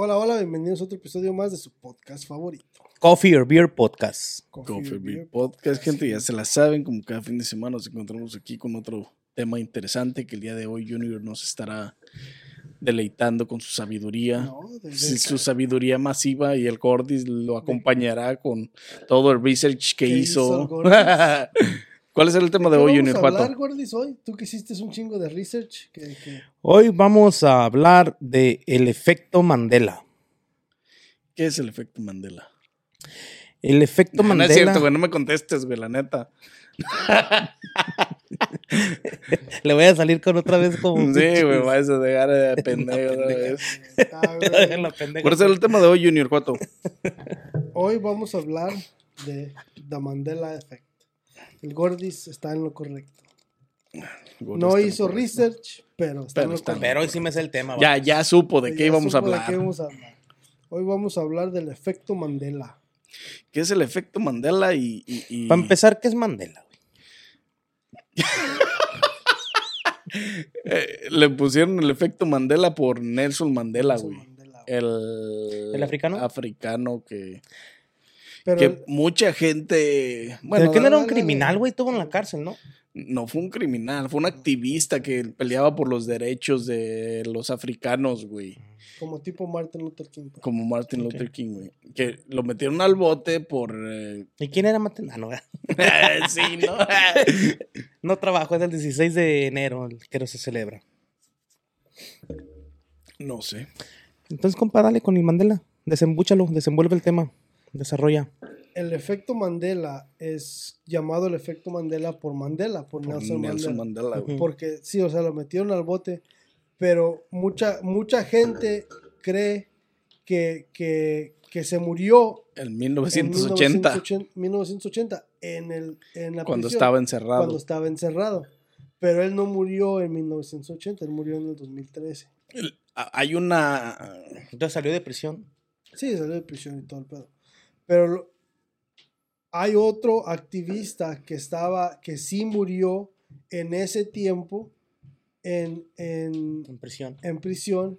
Hola, hola, bienvenidos a otro episodio más de su podcast favorito. Coffee or Beer Podcast. Coffee Beer Podcast, gente, ya se la saben, como cada fin de semana nos encontramos aquí con otro tema interesante que el día de hoy Junior nos estará deleitando con su sabiduría, No, Sí, su sabiduría masiva y el Gordis lo acompañará con todo el research que ¿Qué hizo hizo. ¿Cuál es el tema ¿De hoy, vamos Junior a Pato? hablar, Gordis, hoy? Tú que hiciste un chingo de research. Que, que- Hoy vamos a hablar de el efecto Mandela. ¿Qué es el efecto Mandela? El efecto No, no Mandela. es cierto, güey, no me contestes, güey, la neta. Le voy a salir con otra vez como. Sí, güey, vas a dejar de pendejo otra vez. Está, güey. La pendeja. ¿Cuál es el tema de hoy, Junior Pato? Hoy vamos a hablar de The Mandela Effect. El Gordis está en lo correcto. No hizo research, pero está Pero en lo está- correcto. Pero hoy sí me sé el tema. Ya, ya supo de Ya qué íbamos a supo de hablar. qué íbamos a hablar. Hoy vamos a hablar del efecto Mandela. ¿Qué es el efecto Mandela? Y, y- y- Para empezar, ¿qué es Mandela? güey? Eh, le pusieron el efecto Mandela por Nelson Mandela, Nelson güey. Mandela. El, ¿El africano? Africano que, Pero que mucha gente. Bueno, Pero que no era un criminal, güey, estuvo en la cárcel, ¿no? no fue un criminal, fue un activista que peleaba por los derechos de los africanos, güey. como tipo Martin Luther King. pues. Como Martin. Luther King, güey. Que lo metieron al bote por. eh, ¿Y quién era Mandela? Ah, sí, ¿no? no trabajo, es el 16 de enero, el que no se celebra. no sé. Entonces, compa, dale con el Mandela. Desembúchalo, desenvuelve el tema. Desarrolla. El efecto Mandela es llamado el efecto Mandela por Mandela, por, Por Nelson, Nelson Mandela. Mandela, güey. Porque sí, o sea, lo metieron al bote, pero mucha, mucha gente cree que, que, que se murió En en 1980, 1980, 1980 en, el, en la cuando prisión, estaba encerrado. cuando estaba encerrado. Pero él no murió en 1980, él murió en el 2013. El- Hay una. Entonces salió de prisión. Sí, salió de prisión y todo el pedo. Pero hay otro activista que estaba, que sí murió en ese tiempo en, en, En prisión. en prisión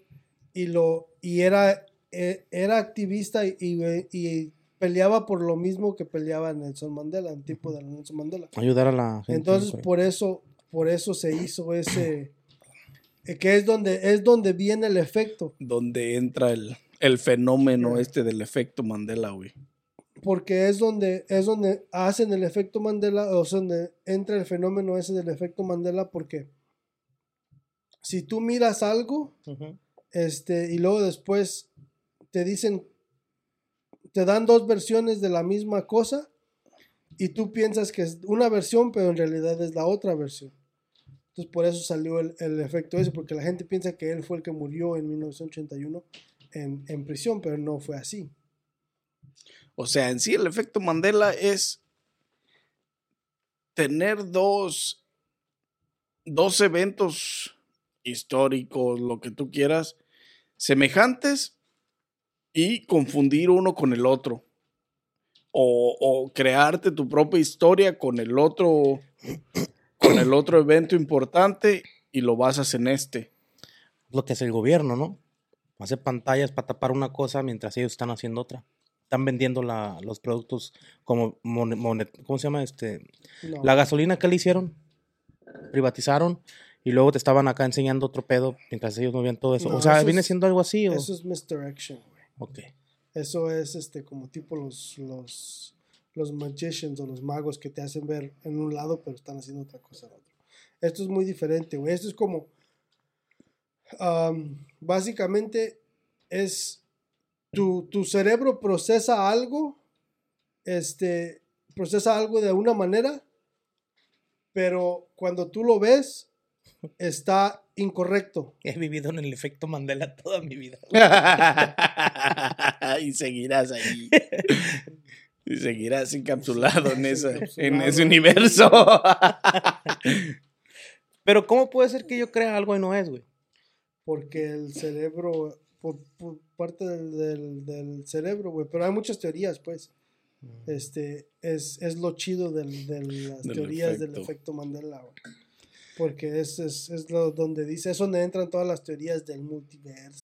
y lo y era, e- era activista y, y- y peleaba por lo mismo que peleaba Nelson Mandela, un tipo de Nelson Mandela. Ayudar a la gente. Entonces por eso, por eso se hizo ese eh, que es donde es donde viene el efecto. donde entra el, el fenómeno Ya. este del efecto Mandela, güey. Porque es donde es donde hacen el efecto Mandela, o sea, donde entra el fenómeno ese del efecto Mandela, porque si tú miras algo, este, y luego después te dicen, te dan dos versiones de la misma cosa, y tú piensas que es una versión, pero en realidad es la otra versión. Entonces por eso salió el, el efecto ese, porque la gente piensa que él fue el que murió en 1981 en, en prisión, pero no fue así. O sea, en sí el efecto Mandela es tener dos, dos eventos históricos, lo que tú quieras, semejantes y confundir uno con el otro. O, crearte tu propia historia con el otro, con el otro evento importante y lo basas en este. Lo que hace el gobierno, ¿no? Hace pantallas para tapar una cosa mientras ellos están haciendo otra. Están vendiendo la, los productos como monet- ¿cómo se llama? Este, No. la gasolina que le hicieron, privatizaron y luego te estaban acá enseñando otro pedo mientras ellos no veían todo eso. No, o sea, eso viene es- siendo algo así. ¿o? Eso es misdirection, güey. Ok. Eso es este como tipo los, los, los magicians o los magos que te hacen ver en un lado, pero están haciendo otra cosa en otro. Esto es muy diferente, güey. Esto es como. am, básicamente es. Tu, tu cerebro procesa algo. Este. Procesa algo de una manera. Pero cuando tú lo ves, está incorrecto. He vivido en el efecto Mandela toda mi vida. y seguirás ahí. Y seguirás encapsulado en, esa, en Encapsulado. ese universo. Pero ¿cómo puede ser que yo crea algo y no es, güey? porque el cerebro, por, por parte del, del- del cerebro, güey, pero hay muchas teorías, pues. Este, es, es lo chido del- de las Del teorías del efecto. efecto Mandela, güey. Porque es, es, es lo donde dice, es donde entran todas las teorías del multiverso.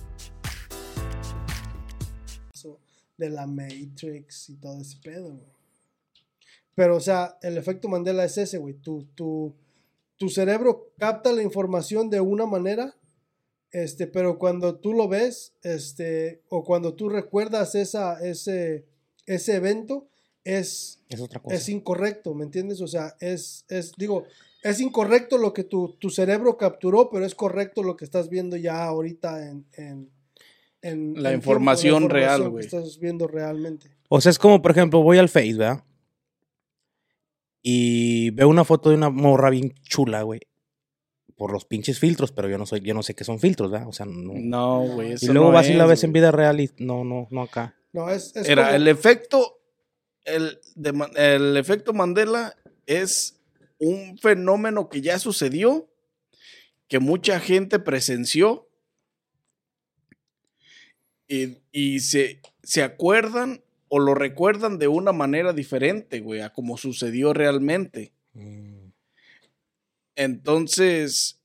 de la Matrix y todo ese pedo, güey. Pero, o sea, el efecto Mandela es ese, güey. Tu, tu, tu cerebro capta la información de una manera, este, pero cuando tú lo ves, este, o cuando tú recuerdas esa, ese, ese evento, es, Es otra cosa. es incorrecto, ¿me entiendes? O sea, es, es digo, es incorrecto lo que tu, tu cerebro capturó, pero es correcto lo que estás viendo ya ahorita en... en- en- La en información tiempo, la real, información güey. que estás viendo realmente. O sea, es como, por ejemplo, voy al Face, ¿verdad? Y veo una foto de una morra bien chula, güey. Por los pinches filtros, pero yo no soy, yo no sé qué son filtros, ¿verdad? O sea, no. No, güey. y luego no vas y la es, ves en vida real y no, no, no acá. No, es, es Era como- el efecto. El, de el efecto Mandela es un fenómeno que ya sucedió, que mucha gente presenció y, y se, se acuerdan o lo recuerdan de una manera diferente, güey, a como sucedió realmente. Mm. Entonces,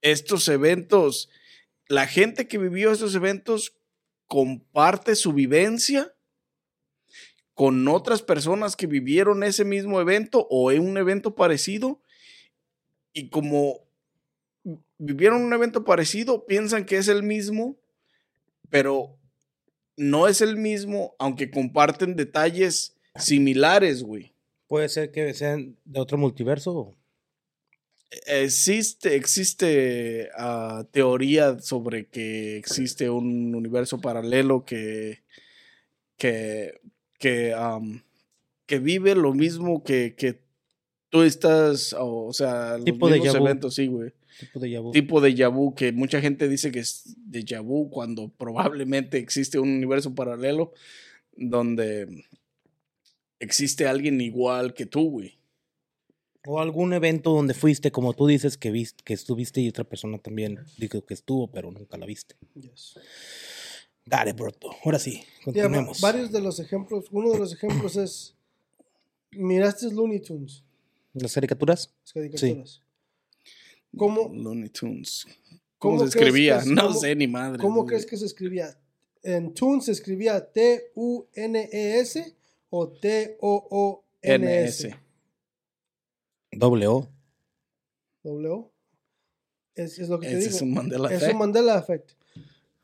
estos eventos, la gente que vivió estos eventos comparte su vivencia con otras personas que vivieron ese mismo evento o en un evento parecido y como vivieron un evento parecido, piensan que es el mismo, pero no es el mismo, aunque comparten detalles similares, güey. Puede ser que sean de otro multiverso. Existe, existe ah, teoría sobre que existe un universo paralelo que, que, que, que vive lo mismo que, que tú estás, o, o sea, los Tipo mismos eventos, sí, güey. Tipo de vu. Tipo de vu, que mucha gente dice que es de vu cuando probablemente existe un universo paralelo donde existe alguien igual que tú, güey. O algún evento donde fuiste, como tú dices, que viste, que estuviste y otra persona también dijo que estuvo, pero nunca la viste. Yes. Dale, Broto. Ahora sí, continuemos. varios de los ejemplos, uno de los ejemplos es, miraste Looney Tunes, ¿Las caricaturas? las caricaturas. ¿Cómo, Looney Tunes. ¿Cómo ¿Cómo, se escribía? es- no cómo- sé ni madre. cómo crees que se escribía? ¿En Tunes se escribía T-U-N-E-S o T-O-O-N-S? NS. Doble O. W. Es, es lo que te digo. es un Mandela Es Effect. un Mandela Effect.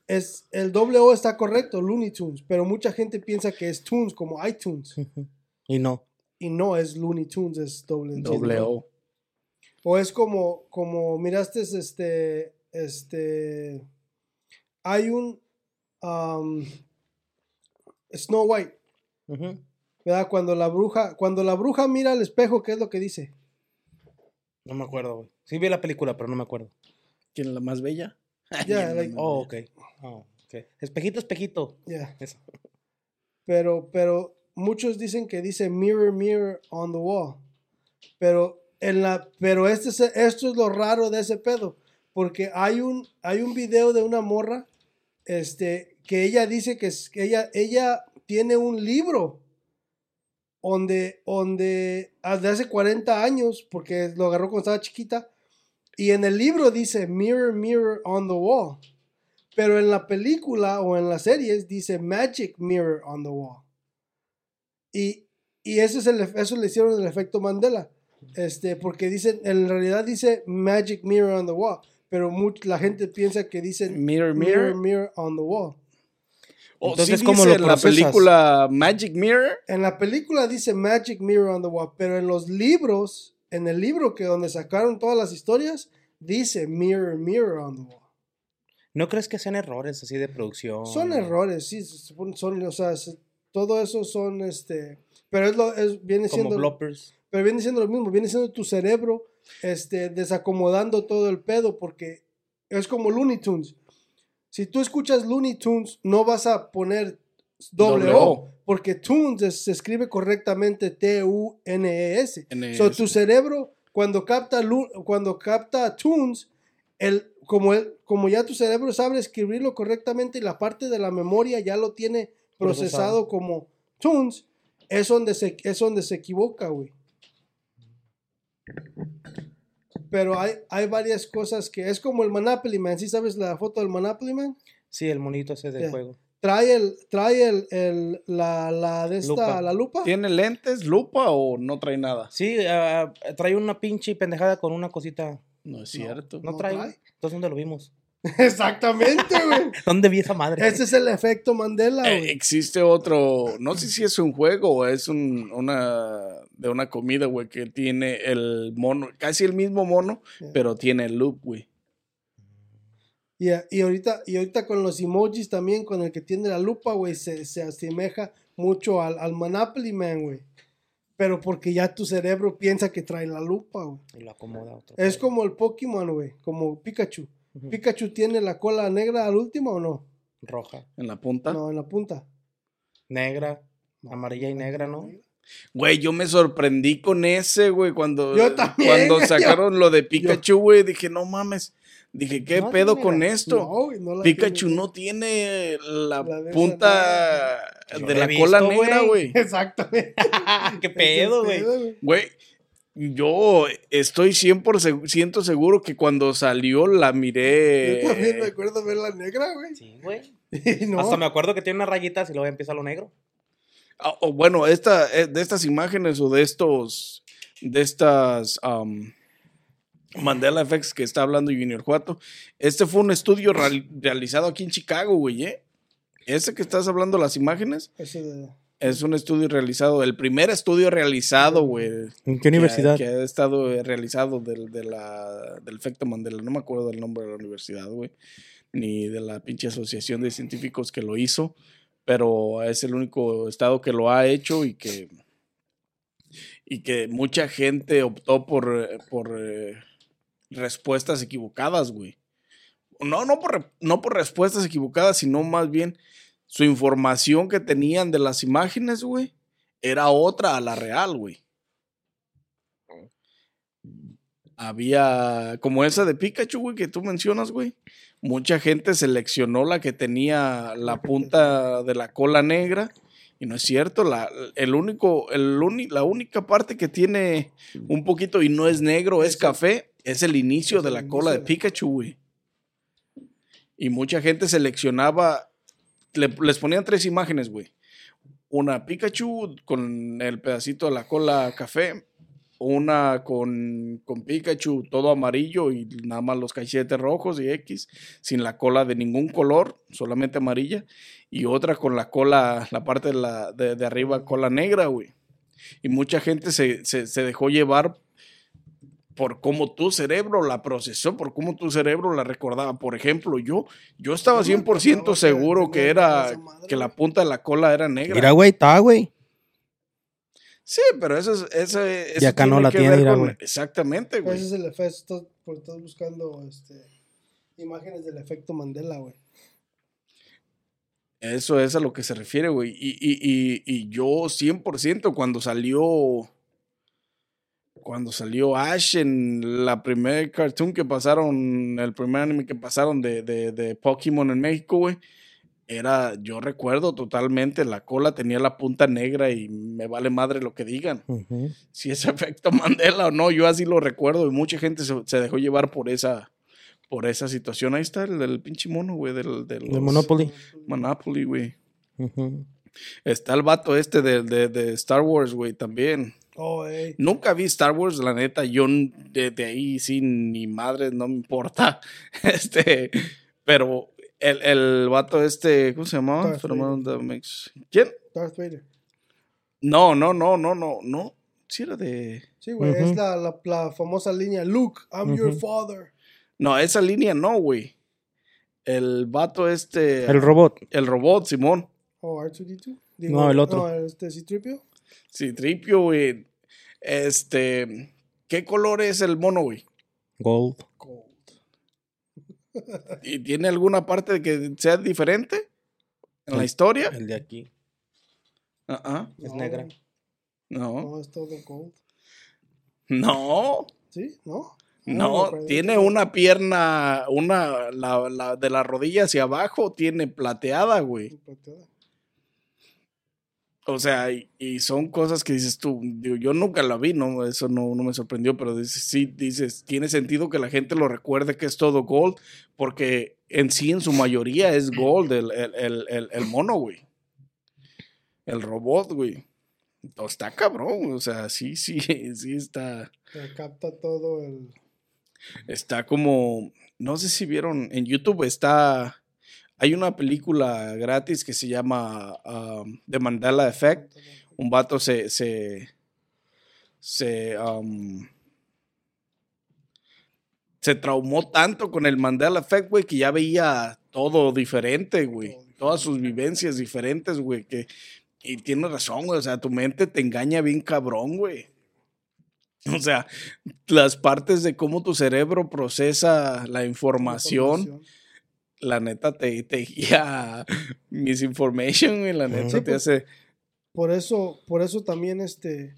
Es, el doble O está correcto, Looney Tunes, pero mucha gente piensa que es Tunes como iTunes. Y no. Y no es Looney Tunes, es doble, Doble O. O es como, como miraste este, este, hay un um, Snow White. ¿verdad? Cuando la bruja, cuando la bruja mira al espejo, ¿qué es lo que dice? No me acuerdo, güey. Sí vi la película, pero no me acuerdo. ¿Quién es la más bella? Ya, Ay, like- Oh, no. ok. Oh, ok. Espejito, espejito. Ya. Eso. Pero, pero muchos dicen que dice mirror, mirror on the wall. Pero en la, pero este es, esto es lo raro de ese pedo. Porque hay un, hay un video de una morra, este, que ella dice que, que ella, ella tiene un libro donde, donde hace 40 años, porque lo agarró cuando estaba chiquita, y en el libro dice mirror, mirror on the wall. Pero en la película o en las series dice Magic Mirror on the Wall. Y, y ese es eso le hicieron el efecto Mandela. Este, porque dicen, en realidad dice Magic Mirror on the Wall. Pero much- la gente piensa que dicen Mirror, Mirror, mirror. Mirror on the Wall. Oh, Entonces, sí ¿cómo dice lo en la película Magic Mirror. En la película dice Magic Mirror on the Wall, pero en los libros, en el libro que donde sacaron todas las historias, dice Mirror, Mirror on the Wall. ¿No crees que sean errores así de producción? Son errores, sí, son, o sea, se- todo eso son, este, pero es lo, es, viene Como siendo, bloppers. Pero viene siendo lo mismo, viene siendo tu cerebro, este, desacomodando todo el pedo, porque es como Looney Tunes. Si tú escuchas Looney Tunes, no vas a poner doble Doble O, O. porque Tunes es- se escribe correctamente T-U-N-E-S. NES. So, tu cerebro, cuando capta, cuando capta tunes, el, como, el, como ya tu cerebro sabe escribirlo correctamente y la parte de la memoria ya lo tiene procesado, Procesado. como tunes, es donde se, es donde se equivoca, güey. Pero hay, hay varias cosas que es como el Monopoly Man. ¿Sí sabes la foto del Monopoly Man? Sí, el monito ese de Ya. juego. Trae el, trae el, el- la, la de esta, Lupa. la lupa. ¿Tiene lentes, lupa o no trae nada? Sí, ah, trae una pinche pendejada con una cosita. No es cierto. No, No trae. trae. Entonces, ¿dónde lo vimos? Exactamente, güey. ¿Dónde vi esa madre? Ese es el efecto Mandela, Eh, güey. existe otro, no sé si es un juego o es un, una de una comida, güey, que tiene el mono, casi el mismo mono, Yeah. pero tiene el loop, güey. Y, y ahorita, y ahorita con los emojis también, con el que tiene la lupa, güey, se, se asemeja mucho al, al Monopoly Man, güey. Pero porque ya tu cerebro piensa que trae la lupa, güey. Y lo acomoda otro. Es como el Pokémon, güey, como Pikachu. ¿Pikachu tiene la cola negra al último o no? Roja, En la punta. No, en la punta. negra, amarilla y negra, ¿no? Güey, yo me sorprendí con ese, güey, cuando, Yo también, cuando sacaron lo de Pikachu, güey, dije, no mames. Dije, ¿qué No, pedo mira, con esto? No, no Pikachu tiene. no tiene la, La de esa punta de la cola visto, negra, güey. Exactamente. ¿Qué pedo, güey? Güey, yo estoy 100% seguro que cuando salió la miré. Yo también me acuerdo ver la negra, güey. Sí, güey. No. Hasta me acuerdo que tiene unas rayitas y luego empieza lo negro. Ah, o bueno, esta, eh, de estas imágenes o de estos, de estas um, Mandela Effects que está hablando Junior Juato, este fue un estudio real- realizado aquí en Chicago, güey, ¿eh? Ese que estás hablando, las imágenes, Ese de- es un estudio realizado, el primer estudio realizado, güey. ¿En qué que ha- universidad? Que, ha estado eh, realizado del, de la, del efecto Mandela. No me acuerdo del nombre de la universidad, güey. Ni de la pinche asociación de científicos que lo hizo. Pero es el único estado que lo ha hecho y que. Y que mucha gente optó por, por eh, respuestas equivocadas, güey. No, no por, no por respuestas equivocadas, sino más bien su información que tenían de las imágenes, güey, era otra a la real, güey. Había, como esa de Pikachu, güey, que tú mencionas, güey. Mucha gente seleccionó la que tenía la punta de la cola negra. Y no es cierto, la, el único, el uni- la única parte que tiene un poquito y no es negro, es café, es el inicio de la cola de Pikachu, güey. Y mucha gente seleccionaba, le- les ponían tres imágenes, güey. Una Pikachu con el pedacito de la cola café, una con, con Pikachu todo amarillo y nada más los cachetes rojos y X, sin la cola de ningún color, solamente amarilla, y otra con la cola, la parte de, la, de, arriba, cola negra, güey. Y mucha gente se, se dejó llevar por cómo tu cerebro la procesó, por cómo tu cerebro la recordaba. Por ejemplo, yo, yo estaba Yo me 100% acordaba que seguro que era que la punta de la cola era negra. Mira, güey, está, güey. Sí, pero eso es. Eso, eso Y acá no la tiene, mira, güey. Exactamente, güey. Ese es el efecto. Estás, porque estás buscando este, imágenes del efecto Mandela, güey. Eso es a lo que se refiere, güey. Y, y, y, y yo 100% cuando salió. Cuando salió Ash en la primer cartoon que pasaron, el primer anime que pasaron de, de, de Pokémon en México, güey. Era, yo recuerdo totalmente, la cola tenía la punta negra y me vale madre lo que digan. Si es efecto Mandela o no, yo así lo recuerdo y mucha gente se, se dejó llevar por esa, por esa situación. Ahí está el del pinche mono, güey, del, del De Monopoly. Monopoly, güey. Está el vato este de, de, de Star Wars, güey, también. Oh. Nunca vi Star Wars, la neta, yo de, de ahí sí, ni madre, no me importa. Este, pero El, el vato este, ¿cómo se llamaba? ¿Quién? Darth Vader. No, no, no, no, no, no. Sí era de... Sí, güey, es la, la, la famosa línea Luke, I'm your father. No, esa línea no, güey. El vato este... El robot. El robot, Simón. O R2D2. No, el otro. No, este C-3PO. Sí, tripio, güey. Este... ¿Qué color es el mono, güey? Gold. Gold. ¿Y tiene alguna parte que sea diferente en la historia? El de aquí. Ah, ah, Es No, negra. No. No, es todo gold. No. ¿Sí? ¿No? No, tiene una pierna, una, la, la- de la rodilla hacia abajo, tiene plateada, güey. O sea, y, y son cosas que dices tú, digo, yo nunca la vi, no, eso no, no me sorprendió, pero dices, sí, dices, tiene sentido que la gente lo recuerde que es todo gold, porque en sí, en su mayoría, es gold el, el, el, el- mono, güey. El robot, güey. Está cabrón, o sea, sí, sí, sí está. Capta todo el... Está como, no sé si vieron en YouTube, está, hay una película gratis que se llama um, The Mandela Effect. Un vato se, se, se, um, se traumó tanto con el Mandela Effect, güey, que ya veía todo diferente, güey. Todas sus vivencias diferentes, güey, que, y tiene razón, güey, o sea, tu mente te engaña bien cabrón, güey. O sea, las partes de cómo tu cerebro procesa la información, la neta te, te guía misinformation, güey, la neta Sí, te pues, hace... Por eso, por eso también este,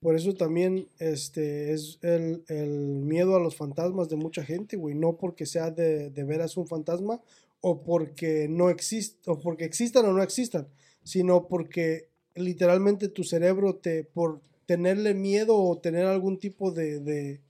por eso también este es el, el miedo a los fantasmas de mucha gente, güey. No porque sea de, de veras un fantasma o porque no exista, o porque existan o no existan, sino porque literalmente tu cerebro te, por tenerle miedo o tener algún tipo de, de,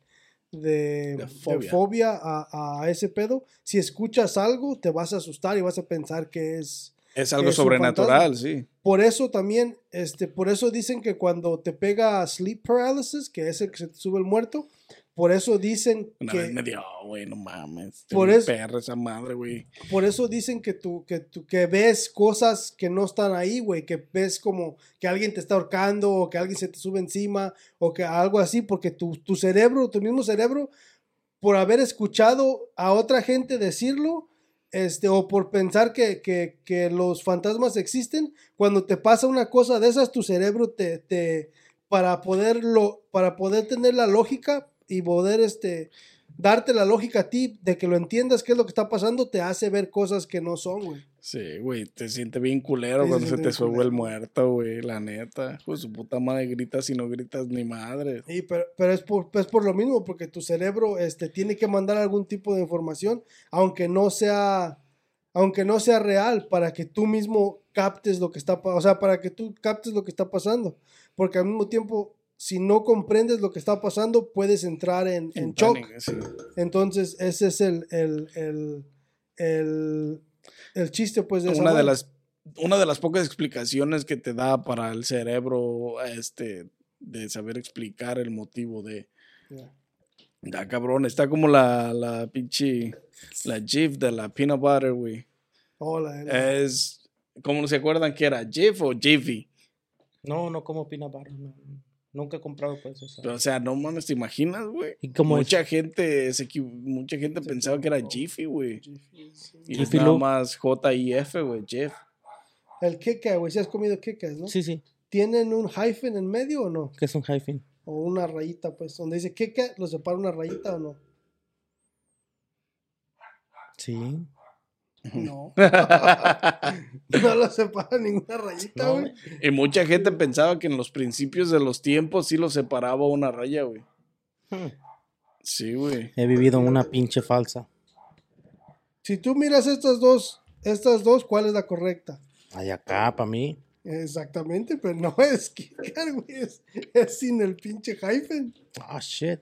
de- de fobia. fobia, a, a ese pedo, si escuchas algo, te vas a asustar y vas a pensar que es Es algo es sobrenatural, sí. por eso también, este, por eso dicen que cuando te pega sleep paralysis, que es el que se te sube el muerto, por eso dicen Una que, vez me dio, güey, no mames. Por eso- perra esa madre, güey. por eso dicen que tú, que tú, que ves cosas que no están ahí, güey, que ves como que alguien te está ahorcando o que alguien se te sube encima o que algo así, porque tu, tu cerebro, tu mismo cerebro, por haber escuchado a otra gente decirlo, este, o por pensar que, que- que los fantasmas existen, cuando te pasa una cosa de esas, tu cerebro te, te para poderlo, para poder tener la lógica y poder este darte la lógica a ti de que lo entiendas qué es lo que está pasando, te hace ver cosas que no son, güey. Sí, güey, te sientes bien culero Sí, cuando se se te sube el muerto, güey, la neta. Pues su puta madre gritas y no gritas ni madre. Y pero, pero es por, es por lo mismo, porque tu cerebro este, tiene que mandar algún tipo de información, aunque no sea, aunque no sea real, para que tú mismo captes lo que está, o sea, para que tú captes lo que está pasando. Porque al mismo tiempo, si no comprendes lo que está pasando, puedes entrar en, en shock. pánico, sí. Entonces, ese es el, el, el, el, el chiste, pues, de Una de las una de las pocas explicaciones que te da para el cerebro este de saber explicar el motivo de Ya. Da cabrón, está como la, la pinche la GIF de la peanut butter, güey. Hola, la- Es ¿cómo se acuerdan que era? GIF o Jiffy? No, no como peanut butter. no. Nunca he comprado pues eso. O sea, no mames, ¿te imaginas, güey? Mucha gente se mucha gente pensaba que era Jiffy, güey. Jiffy, sí. Y es Jiffy nada más J-I-F, güey, Jeff. El queca, güey, si has comido quecas, ¿no? Sí, sí. ¿Tienen un hyphen en medio o no? Que es un hyphen. O una rayita, pues, donde dice queca, ¿lo separa una rayita o no? Sí. No. no lo separa ninguna rayita, No, güey. y mucha gente pensaba que en los principios de los tiempos sí lo separaba una raya, güey. Sí, güey. He vivido una pinche falsa. Si tú miras estas dos, estas dos, ¿cuál es la correcta? Ay, acá, para mí. Exactamente, pero no es queca, güey, es, es sin el pinche hyphen. Ah, shit.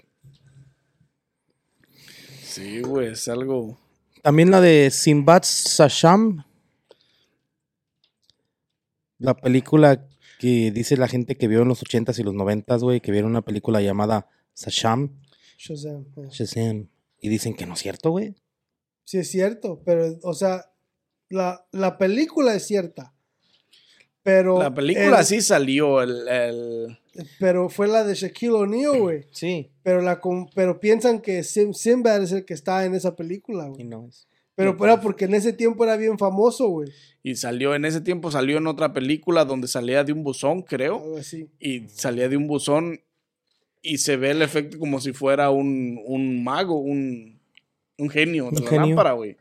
Sí, güey, es algo. También la de Sinbad Sasham. La película que dice la gente que vio en los 80s y los 90s, güey, que vieron una película llamada Sasham, Shazam. eh. Shazam. Y dicen que no es cierto, güey. Sí es cierto, pero, o sea, la, la película es cierta. Pero La película el- sí salió, el, el- Pero fue la de Shaquille O'Neal, güey. Sí. Pero, la, con- pero piensan que Sim, Sinbad es el que está en esa película, Y güey. no es. Pero No, era pues. porque en ese tiempo era bien famoso, güey. y salió, en ese tiempo salió en otra película donde salía de un buzón, creo, Algo así. y salía de un buzón y se ve el efecto como si fuera un, un mago, un, un genio de Un la genio. lámpara, güey.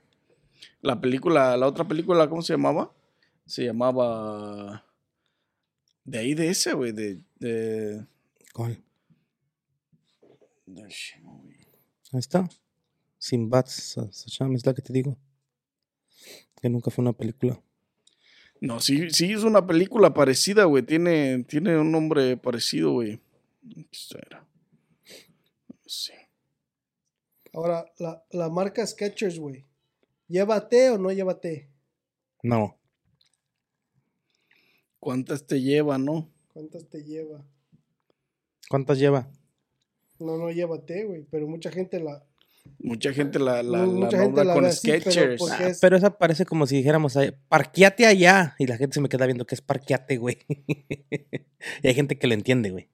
La película, la otra película, ¿cómo se llamaba? Se llamaba... De ahí de ese, güey, de... de, ¿Cuál? de- Ahí está. Sinbad Sa- Sasham, es la que te digo. Que nunca fue una película. No, sí, sí es una película parecida, güey. Tiene, tiene un nombre parecido, güey. Sí. Ahora, la, la marca Skechers, güey. ¿Lleva té o no lleva té? No. ¿Cuántas te lleva, no? ¿Cuántas te lleva? ¿Cuántas lleva? No, no lleva té, güey. Pero mucha gente la. Mucha gente la, la, No, la mucha gente nombra la con pero porque Ah, es- pero esa parece como si dijéramos, parqueate allá. Y la gente se me queda viendo que es parqueate, güey. y hay gente que le entiende, güey.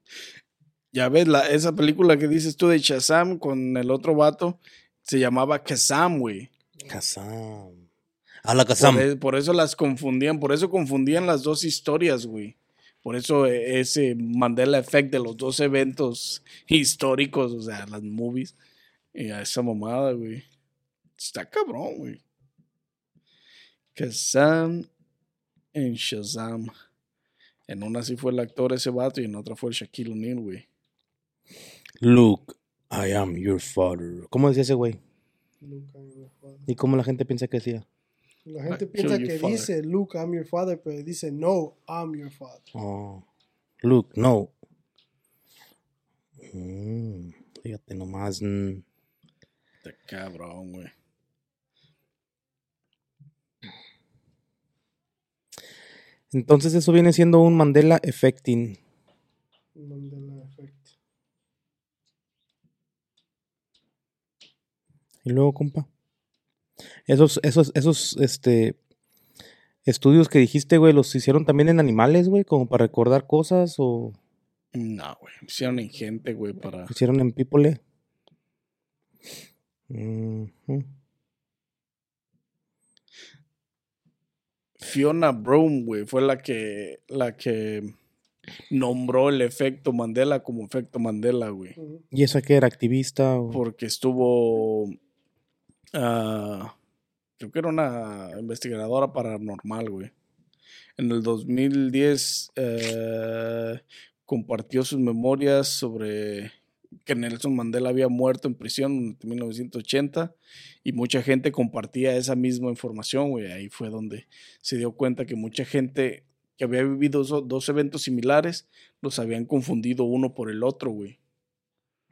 Ya ves, la, esa película que dices tú de Shazam con el otro vato se llamaba Kazam, güey. Kazam. Habla Kazam. Por, e- por eso las confundían, por eso confundían las dos historias, güey. Por eso eh, ese Mandela Effect de los dos eventos históricos, o sea, las movies. Y a esa mamada, güey. Está cabrón, güey. Kazam en Shazam. En una sí fue el actor ese vato y en otra fue el Shaquille O'Neal, güey. Luke, I am your father. ¿Cómo decía ese güey? Luke, I'm your father. ¿Y cómo la gente piensa que decía? La gente I piensa que father. dice Luke, I'm your father, pero dice no, I'm your father. Oh, Luke, no. Mm, fíjate nomás. mm. Está cabrón, güey. Entonces eso viene siendo un Mandela Effecting. Mandela Effect. Y luego, compa. Esos, esos, esos, este, estudios que dijiste, güey, los hicieron también en animales, güey, como para recordar cosas o No, güey. Hicieron en gente, güey, para. hicieron en people. Fiona Broom, güey, fue la que, la que nombró el efecto Mandela como efecto Mandela, güey. ¿Y esa que era activista? O... Porque estuvo, ah, creo que era una investigadora paranormal, güey. En el 2010 eh, compartió sus memorias sobre que Nelson Mandela había muerto en prisión en 1980 y mucha gente compartía esa misma información, güey. Ahí fue donde se dio cuenta que mucha gente que había vivido dos eventos similares los habían confundido uno por el otro, güey.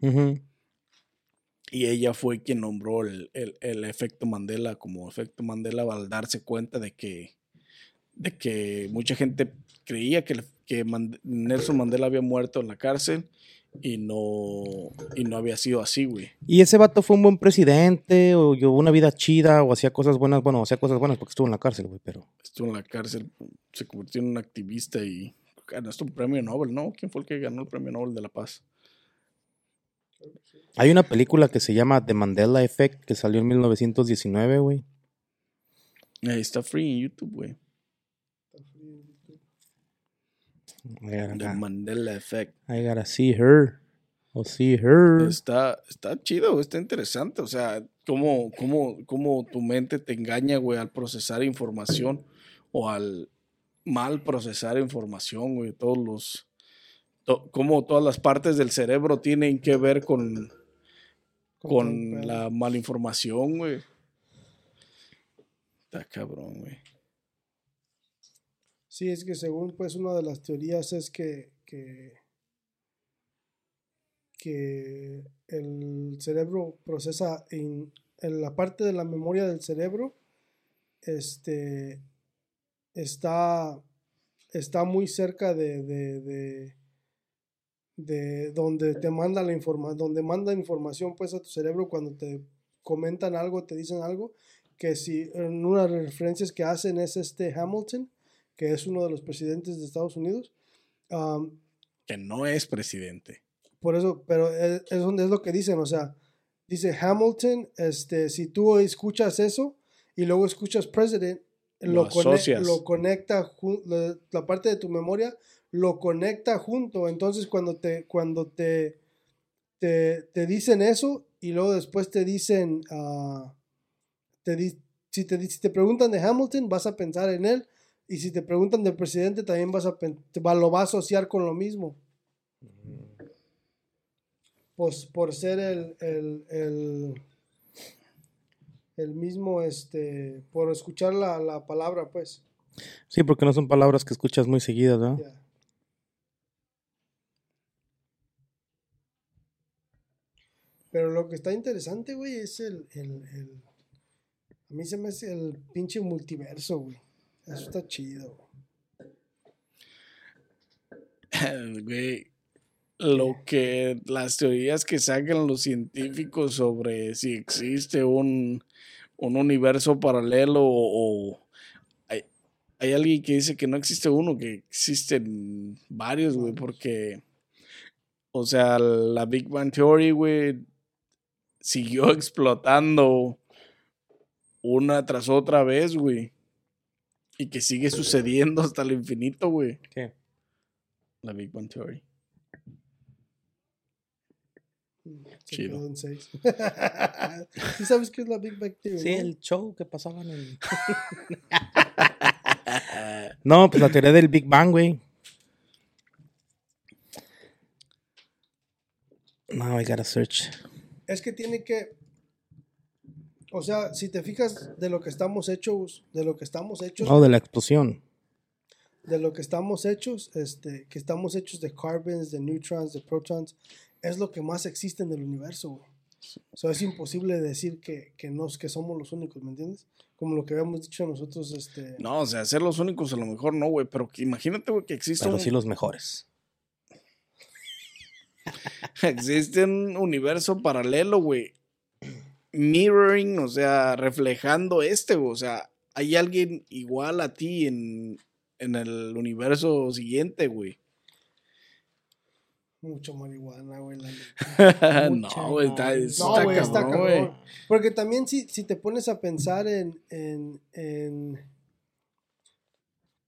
Ujú. Y ella fue quien nombró el, el- el efecto Mandela como efecto Mandela al darse cuenta de que, de que mucha gente creía que, que Mand- Nelson Mandela había muerto en la cárcel y no, y no había sido así, güey. ¿Y ese vato fue un buen presidente o llevó una vida chida o hacía cosas buenas? Bueno, hacía cosas buenas porque estuvo en la cárcel, güey, pero... Estuvo en la cárcel, se convirtió en un activista y ganó hasta un premio Nobel, ¿no? ¿Quién fue el que ganó el premio Nobel de la Paz? Hay una película que se llama The Mandela Effect que salió en 1919, güey. Ahí está free en YouTube, güey. The Mandela Effect. I gotta see her. O see her. Está, está chido, está interesante. O sea, cómo, cómo, cómo tu mente te engaña, güey, al procesar información o al mal procesar información, güey. Todos los. To- cómo todas las partes del cerebro tienen que ver con, con la malinformación, güey. Está cabrón, güey. Sí, es que según pues una de las teorías es que, que, que el cerebro procesa en, en la parte de la memoria del cerebro este está está muy cerca de, de, de, de donde te manda la información donde manda información pues a tu cerebro cuando te comentan algo, te dicen algo, que si en una de las referencias que hacen es este Hamilton, que es uno de los presidentes de Estados Unidos. um, Que no es presidente. por eso, pero es, es donde es lo que dicen, o sea, dice Hamilton, este, si tú escuchas eso y luego escuchas president, Lo conecta, la parte de tu memoria lo conecta junto, entonces cuando te, cuando te, te, te dicen eso y luego después te dicen, ah, te di- si, te, si te preguntan de Hamilton, vas a pensar en él, y si te preguntan del presidente, también vas a, pen- te va- lo va a asociar con lo mismo. Pues por ser el, el, el, el mismo, este, por escuchar la, la palabra, pues. Sí, porque no son palabras que escuchas muy seguidas, ¿no? Pero lo que está interesante, güey, es el, el, el- A mí se me hace el pinche multiverso, güey. Eso está chido. güey. Güey, lo que las teorías que sacan los científicos sobre si existe un, un universo paralelo o, o hay, hay alguien que dice que no existe uno, que existen varios, güey, porque, o sea, la Big Bang Theory, güey, siguió explotando una tras otra vez, güey, y que sigue sucediendo hasta el infinito, güey. ¿Qué? La Big Bang Theory. Chido. quedó en seis. ¿Sí sabes qué es la Big Bang Theory? Sí, no? el show que pasaban en... no, pues la teoría del Big Bang, güey. Now I gotta search. Es que tiene que. O sea, si te fijas de lo que estamos hechos, de lo que estamos hechos, Oh, de la explosión. de lo que estamos hechos, este, que estamos hechos de carbons, de neutrons, de protons, es lo que más existe en el universo, güey. O sea, es imposible decir que, que, nos, que somos los únicos, ¿me entiendes? Como lo que habíamos dicho nosotros, este... No, o sea, ser los únicos a lo mejor no, güey, pero que imagínate, güey, que existe Pero un, sí los mejores. existe un universo paralelo, güey. Mirroring, o sea, reflejando este, güey. O sea, hay alguien igual a ti en, en el universo siguiente, güey. Mucho marihuana, güey. la no, güey, está, eso No, está güey, está cabrón, güey. cabrón. Porque también si, si te pones a pensar en, en, en,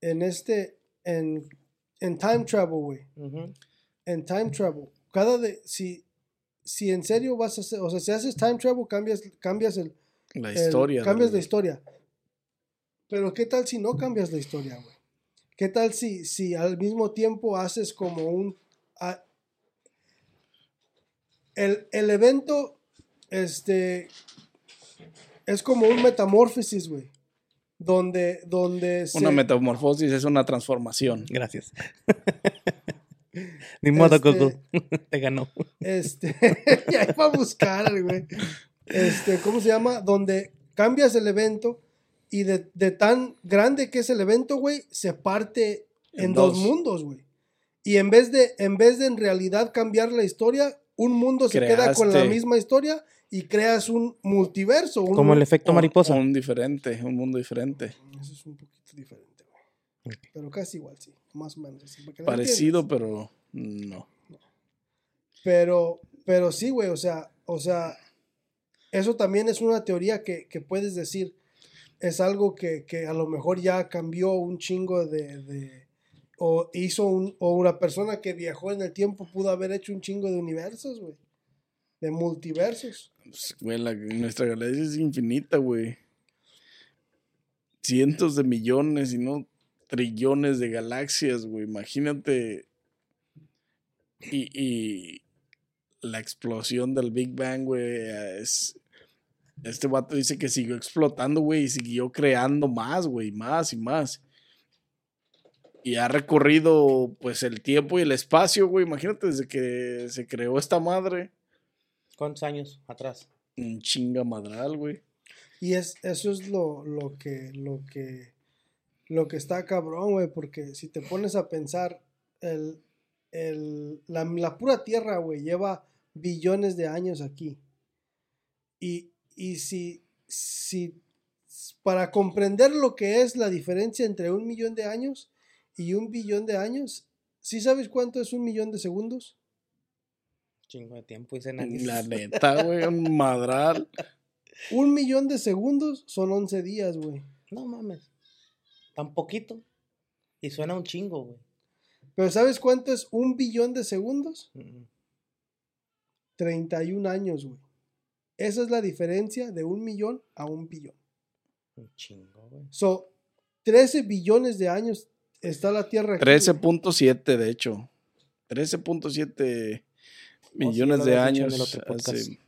en este, en, en time travel, güey. En time travel. Cada de, si, si en serio vas a hacer, o sea, si haces time travel, cambias, cambias el, La el- historia. cambias la historia. Pero ¿qué tal si no cambias la historia, güey? ¿Qué tal si, si al mismo tiempo haces como un... a- el, el evento, este, es como un metamorfosis, güey. Donde, donde se... Una metamorfosis es una transformación. Gracias. Ni modo, Este- Coco. Te ganó. Este, y ahí va a buscar, güey. Este, ¿cómo se llama? Donde cambias el evento y de, de tan grande que es el evento, güey, se parte en, En dos. dos. mundos, güey. Y en vez de, en vez de en realidad cambiar la historia, un mundo se queda con la misma historia y creas un multiverso. un Como el efecto Un- mariposa. Un diferente, un mundo diferente. Eso es un poquito diferente, güey. Pero casi igual, sí. Más o menos. así, Parecido, pero no. Pero, pero sí, güey, o sea, o sea, eso también es una teoría que, que puedes decir, es algo que, que a lo mejor ya cambió un chingo de, de- o hizo un, o una persona que viajó en el tiempo pudo haber hecho un chingo de universos, güey, de multiversos. Pues, güey, la- nuestra galaxia es infinita, güey. Cientos de millones y no trillones de galaxias, güey. Imagínate. Y, y la explosión del Big Bang, güey, es... Este vato dice que siguió explotando, güey, y siguió creando más, güey, más y más. Y ha recorrido, pues, el tiempo y el espacio, güey. Imagínate desde que se creó esta madre. ¿Cuántos años atrás? Un chinga madral, güey. Y es, eso es lo, lo que, lo que, lo que está cabrón, güey, porque si te pones a pensar, el, el, la, la pura Tierra, güey, lleva billones de años aquí. Y, y si, si, para comprender lo que es la diferencia entre un millón de años y un billón de años, ¿sí sabes cuánto es un millón de segundos? Chingo de tiempo, dice Nani. La neta, güey, un madral. Un millón de segundos son 11 días, güey. No mames. Tan poquito. Y suena un chingo, güey. Pero ¿sabes cuánto es un billón de segundos? Mm. 31 años, güey. Esa es la diferencia de un millón a un billón. Un chingo, güey. So, 13 billones de años está la Tierra aquí. 13.7, de hecho. 13.7 millones lo de habías dicho en años. hace-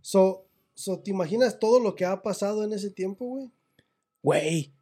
So, so, ¿te imaginas todo lo que ha pasado en ese tiempo, güey? Güey.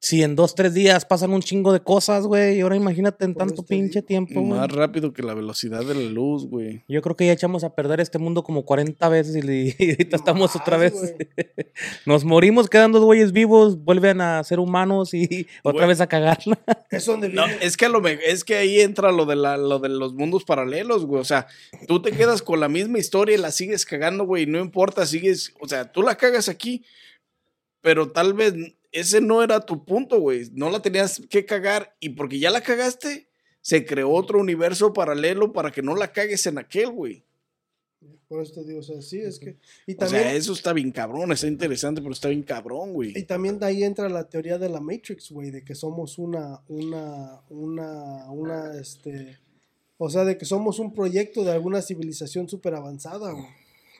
Si en dos, tres días pasan un chingo de cosas, güey. Y ahora imagínate en tanto pinche tiempo, güey. Más rápido que la velocidad de la luz, güey. Yo creo que ya echamos a perder este mundo como 40 veces y, y ahorita estamos otra Más, vez. güey. Nos morimos, quedan dos güeyes vivos, vuelven a ser humanos y otra vez a cagarla. Es donde No, es que a lo es que ahí entra lo de la, lo de los mundos paralelos, güey. O sea, tú te quedas con la misma historia y la sigues cagando, güey. No importa, sigues, o sea, tú la cagas aquí, pero tal vez ese no era tu punto, güey. No la tenías que cagar y porque ya la cagaste, se creó otro universo paralelo para que no la cagues en aquel, güey. Por eso te digo, o sea, sí, es que. Y O también, sea, eso está bien cabrón, está interesante, pero está bien cabrón, y güey. también de ahí entra la teoría de la Matrix, güey, de que somos una, una, una, una, este. O sea, de que somos un proyecto de alguna civilización súper avanzada, güey.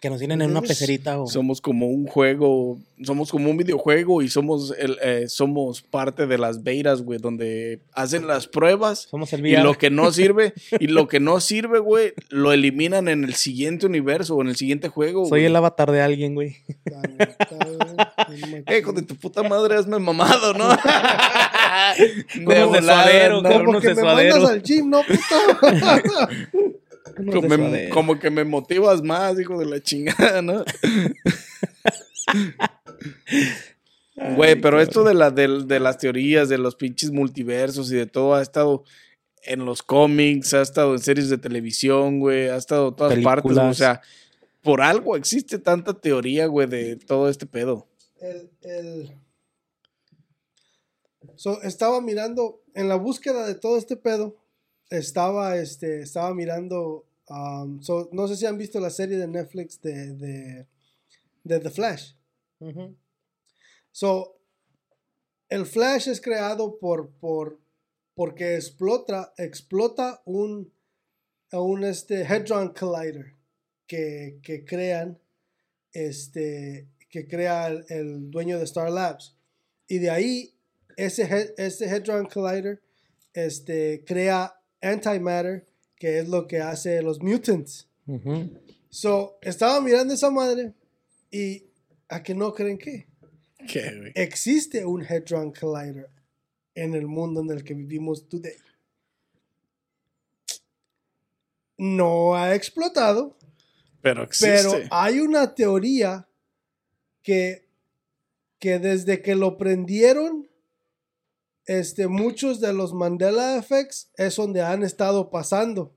Que nos tienen en una pecerita, güey. Somos como un juego, somos como un videojuego y somos el, eh, somos parte de las betas, güey, donde hacen las pruebas Somos el y VR. lo que no sirve y lo que no sirve, güey, lo eliminan en el siguiente universo o en el siguiente juego. Soy güey. el avatar de alguien, güey. Eh, hijo de tu puta madre, hazme mamado, ¿no? Como de volada, suadero, ¿no? cabrón. Como unos que de me mandas al gym, ¿no, puto? Como, me- suadero. como que me motivas más, hijo de la chingada, ¿no? Güey, pero esto de, la, de, de las teorías, de los pinches multiversos y de todo ha estado en los cómics, ha estado en series de televisión, güey, ha estado en todas partes. O sea, por algo existe tanta teoría, güey, de todo este pedo. el, el- So, estaba mirando, en la búsqueda de todo este pedo, estaba, este, estaba mirando, um, so, no sé si han visto la serie de Netflix de, de, de The Flash. So, el Flash es creado por, por, porque explota, explota un, un este, Hadron Collider que, que crean, este, que crea el, el dueño de Star Labs. Y de ahí, ese, ese Hadron Collider este, crea antimatter, que es lo que hace los mutants. So, estaba mirando esa madre y a que no creen que existe un Hadron Collider en el mundo en el que vivimos today. No ha explotado, Pero existe. pero hay una teoría que, que desde que lo prendieron, este, muchos de los Mandela Effects es donde han estado pasando.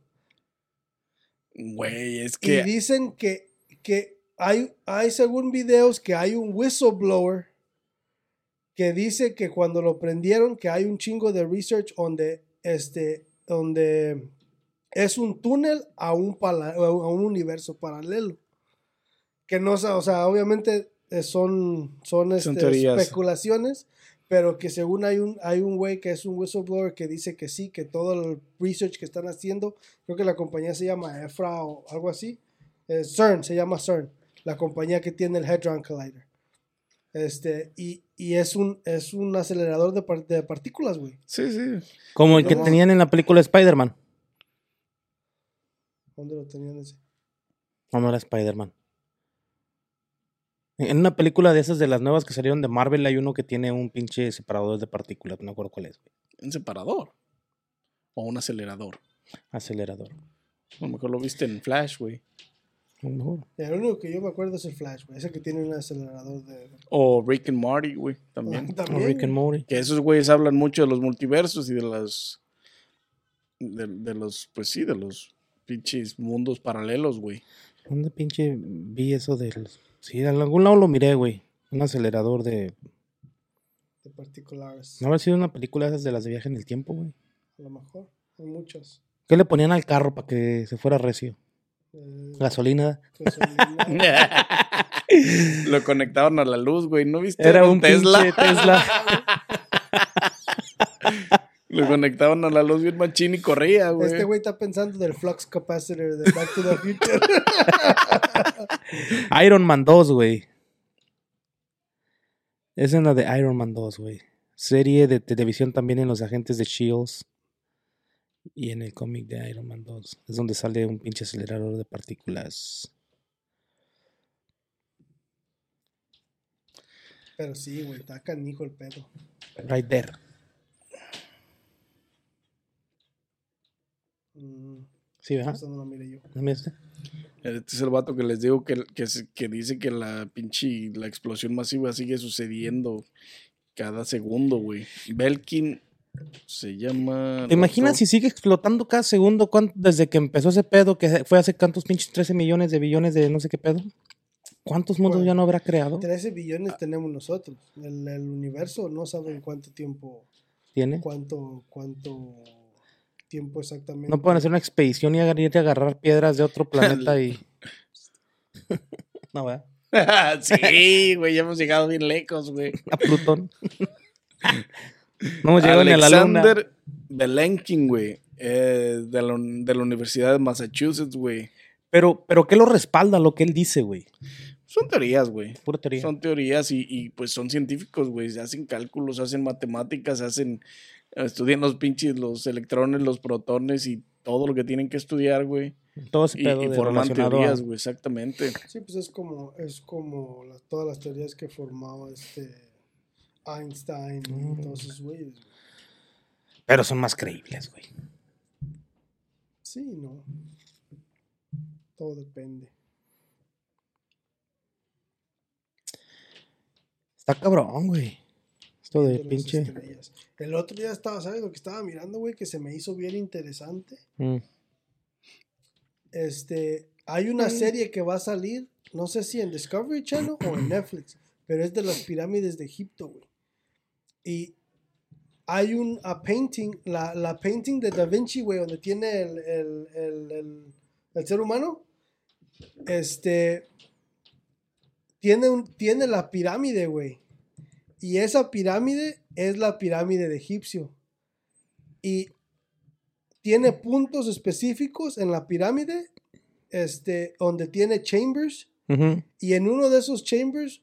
Güey, es Y que... dicen que, que hay, hay, según videos, que hay un whistleblower que dice que cuando lo prendieron, que hay un chingo de research donde, este, donde es un túnel a un, pala- a un universo paralelo. Que no, o sea, obviamente eh, son, son, este, especulaciones, pero que según hay un, hay un güey que es un whistleblower que dice que sí, que todo el research que están haciendo, creo que la compañía se llama EFRA o algo así, eh, CERN, se llama CERN, la compañía que tiene el Hadron Collider. Este, y, y es un, es un acelerador de, par- de partículas, güey. Sí, sí. Como el que No. tenían en la película Spider-Man. ¿Dónde lo tenían ese? No, no era Spider-Man. En una película de esas de las nuevas que salieron de Marvel hay uno que tiene un pinche separador de partículas. No me acuerdo cuál es. güey. Un separador. O un acelerador. Acelerador. A lo mejor lo viste en Flash, güey. A lo mejor. El único que yo me acuerdo es el Flash, güey. Ese que tiene un acelerador de... O Rick and Morty, güey, también. O También. Rick and Morty. Que esos güeyes hablan mucho de los multiversos y de las. De, de los, pues sí, de los pinches mundos paralelos, güey. ¿Dónde pinche vi eso del... Sí, en algún lado lo miré, güey. Un acelerador de... De particulares. No habrá sido una película de esas de las de viaje en el tiempo, güey. A lo mejor. Hay muchas. ¿Qué le ponían al carro para que se fuera recio? Eh, Gasolina. gasolina. Lo conectaban a la luz, güey. ¿No viste? Era un Tesla. Tesla. Lo conectaban a la luz bien machín y corría, güey. Este güey está pensando del flux capacitor de Back to the Future. Iron Man 2, güey. Es en la de Iron Man 2, güey. Serie de televisión también en Los Agentes de Shields. Y en el cómic de Iron Man 2. Es donde sale un pinche acelerador de partículas. Pero sí, güey, está canijo el pedo. Right there. Sí, ¿verdad? eso no lo miré yo. ¿No me hace? Este es el vato que les digo que, que, dice que la pinche la explosión masiva sigue sucediendo cada segundo, güey. Belkin se llama. ¿Te imaginas si sigue explotando cada segundo cuán- desde que empezó ese pedo que fue hace cuántos pinches 13 millones de billones de no sé qué pedo? ¿Cuántos mundos Bueno, ya no habrá creado? 13 billones tenemos nosotros. El, el universo no sabe en cuánto tiempo, ¿Tiene? cuánto, cuánto tiempo exactamente. No pueden hacer una expedición y agarrar piedras de otro planeta y. no, ¿verdad? sí, güey, ya hemos llegado bien lejos, güey. A Plutón. no hemos llegado ni a la luna. Alexander Belenkin, güey. eh, de, la, un- de la Universidad de Massachusetts, güey. Pero, pero ¿qué lo respalda lo que él dice, güey? Son teorías, güey. Pura teoría. Son teorías y, y, pues son científicos, güey. Hacen cálculos, hacen matemáticas, hacen. Estudian los pinches, los electrones, los protones y todo lo que tienen que estudiar, güey. Todo ese Y, pedo y de forman relacionado a- teorías, güey, exactamente. Sí, pues es como, es como todas las teorías que formaba este Einstein Mm. y todos esos güeyes. güey. Pero son más creíbles, güey. Sí, no. Todo depende. Está cabrón, güey. Esto de pinche. estrellas. El otro día estaba, ¿sabes lo que estaba mirando, güey? Que se me hizo bien interesante. Mm. Este, hay una serie que va a salir, no sé si en Discovery Channel o en Netflix, pero es de las pirámides de Egipto, güey. Y hay un a painting, la, la painting de Da Vinci, güey, donde tiene el, el, el, el- el ser humano. Este, tiene, un, tiene la pirámide, güey. Y esa pirámide es la pirámide de Egipcio. Y tiene puntos específicos en la pirámide, este, donde tiene chambers, y en uno de esos chambers,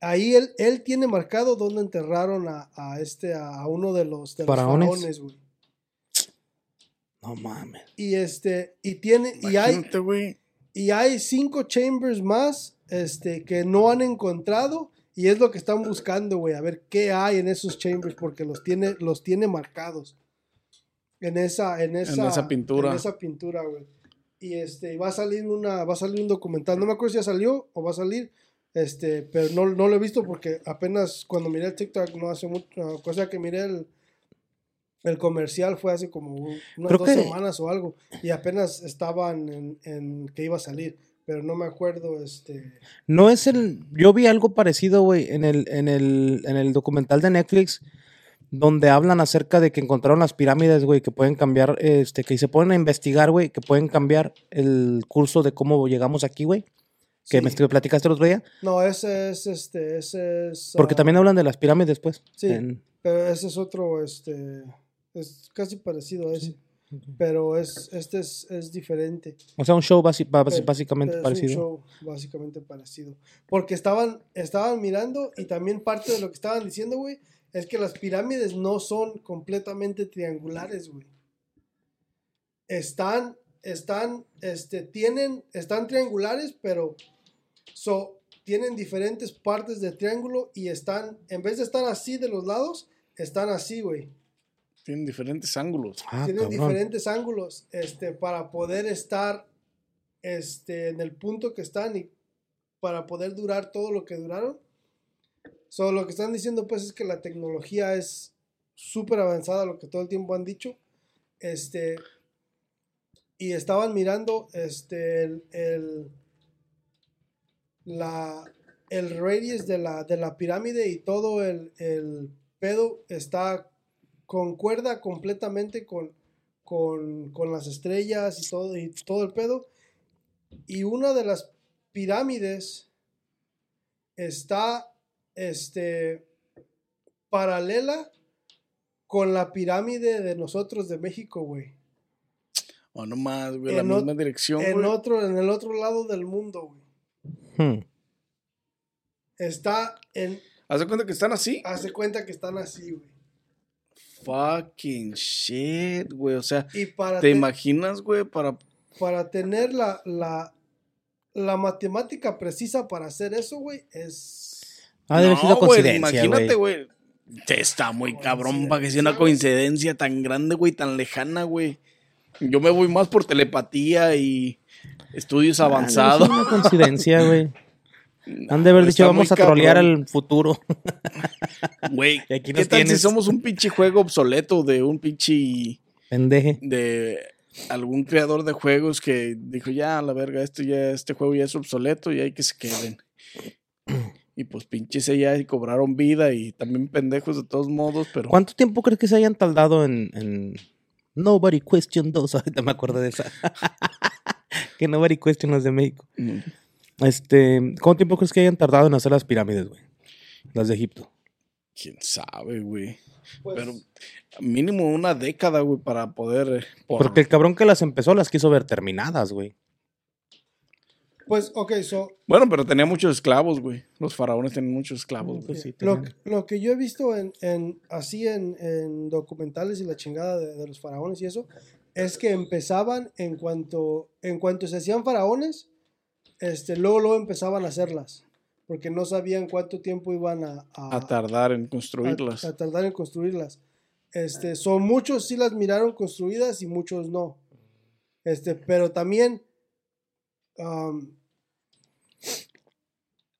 ahí él, él tiene marcado dónde enterraron a, a este, a uno de los, de los Faraones. güey. No mames. Y este, y tiene, y hay, y hay cinco chambers más, este, que no han encontrado, y es lo que están buscando, güey, a ver qué hay en esos chambers, porque los tiene, los tiene marcados. En esa, en esa, esa pintura. En esa pintura, güey. Y este, va a salir una, va a salir un documental. No me acuerdo si ya salió o va a salir. Este, pero no, no lo he visto porque apenas cuando miré el TikTok no hace mucho, cosa que miré el, el comercial fue hace como un- unas Creo dos que- semanas o algo. Y apenas estaban en, en que iba a salir. Pero no me acuerdo, este. No es el. Yo vi algo parecido, güey, en el, en el, en el documental de Netflix, donde hablan acerca de que encontraron las pirámides, güey, que pueden cambiar, este, que se ponen a investigar, güey, que pueden cambiar el curso de cómo llegamos aquí, güey. Que me Sí. me platicaste el otro día. No, ese es, este, ese es. Porque ah, también hablan de las pirámides, pues. Sí. en- Pero ese es otro, este. Es casi parecido a ese. Pero es, este es, es diferente. o sea, un show basi- ba- basi- Pero- básicamente pero es parecido. un show básicamente parecido. Porque estaban, estaban mirando y también parte de lo que estaban diciendo, güey, es que las pirámides no son completamente triangulares, güey. Están, están, este, tienen, están triangulares, pero so, tienen diferentes partes del triángulo y están, en vez de estar así de los lados, están así, güey. Tienen diferentes ángulos. Ah, tienen cabrón. diferentes ángulos este, para poder estar este, en el punto que están y para poder durar todo lo que duraron. So, lo que están diciendo pues es que la tecnología es súper avanzada, lo que todo el tiempo han dicho. Este, y estaban mirando este, el, el- la, el radius de la, de la pirámide y todo el, el pedo está concuerda completamente con, con, con las estrellas y todo, y todo el pedo. Y una de las pirámides está este, paralela con la pirámide de nosotros de México, güey. O no más, güey, la En misma ot- dirección, En güey. otro, en el otro lado del mundo, güey. Hmm. Está en, ¿Haz de cuenta que están así? hace cuenta que están así, güey. Fucking shit, güey. O sea, Y para, ¿te te- imaginas, güey? Para. para tener la, la, la matemática precisa para hacer eso, güey, es... Ha de haber sido güey, coincidencia, Imagínate, güey. Está muy cabrón para que sea una coincidencia tan grande, güey, tan lejana, güey. Yo me voy más por telepatía y estudios haber avanzados. sido una coincidencia, güey. Han de haber dicho, vamos a trolear cabrón. al futuro. Güey, ¿qué tal si tienes. somos un pinche juego obsoleto de un pinche Pendeje. de algún creador de juegos que dijo, ya, la verga, esto ya, este juego ya es obsoleto y hay que se queden. Y pues pinches ya y cobraron vida y también pendejos de todos modos, pero ¿Cuánto tiempo crees que se hayan tardado en, en Nobody Question 2? Ahorita me acuerdo de esa. que Nobody Question los de México. mm, Este, ¿cuánto tiempo crees que hayan tardado en hacer las pirámides, güey? Las de Egipto. quién sabe, güey. Pues, Pero mínimo una década, güey, para poder... eh, por- Porque el cabrón que las empezó las quiso ver terminadas, güey. pues, ok, so, Bueno, pero tenía muchos esclavos, güey. Los faraones tenían muchos esclavos, güey. Pues sí, lo, tenía- lo que yo he visto en, en- así en, en documentales y la chingada de, de los faraones y eso, es que empezaban en cuanto, en cuanto se hacían faraones, este, luego, luego empezaban a hacerlas, porque no sabían cuánto tiempo iban a, a- A tardar en construirlas. a tardar en construirlas. Este, son muchos sí las miraron construidas y muchos no. Este, pero también am,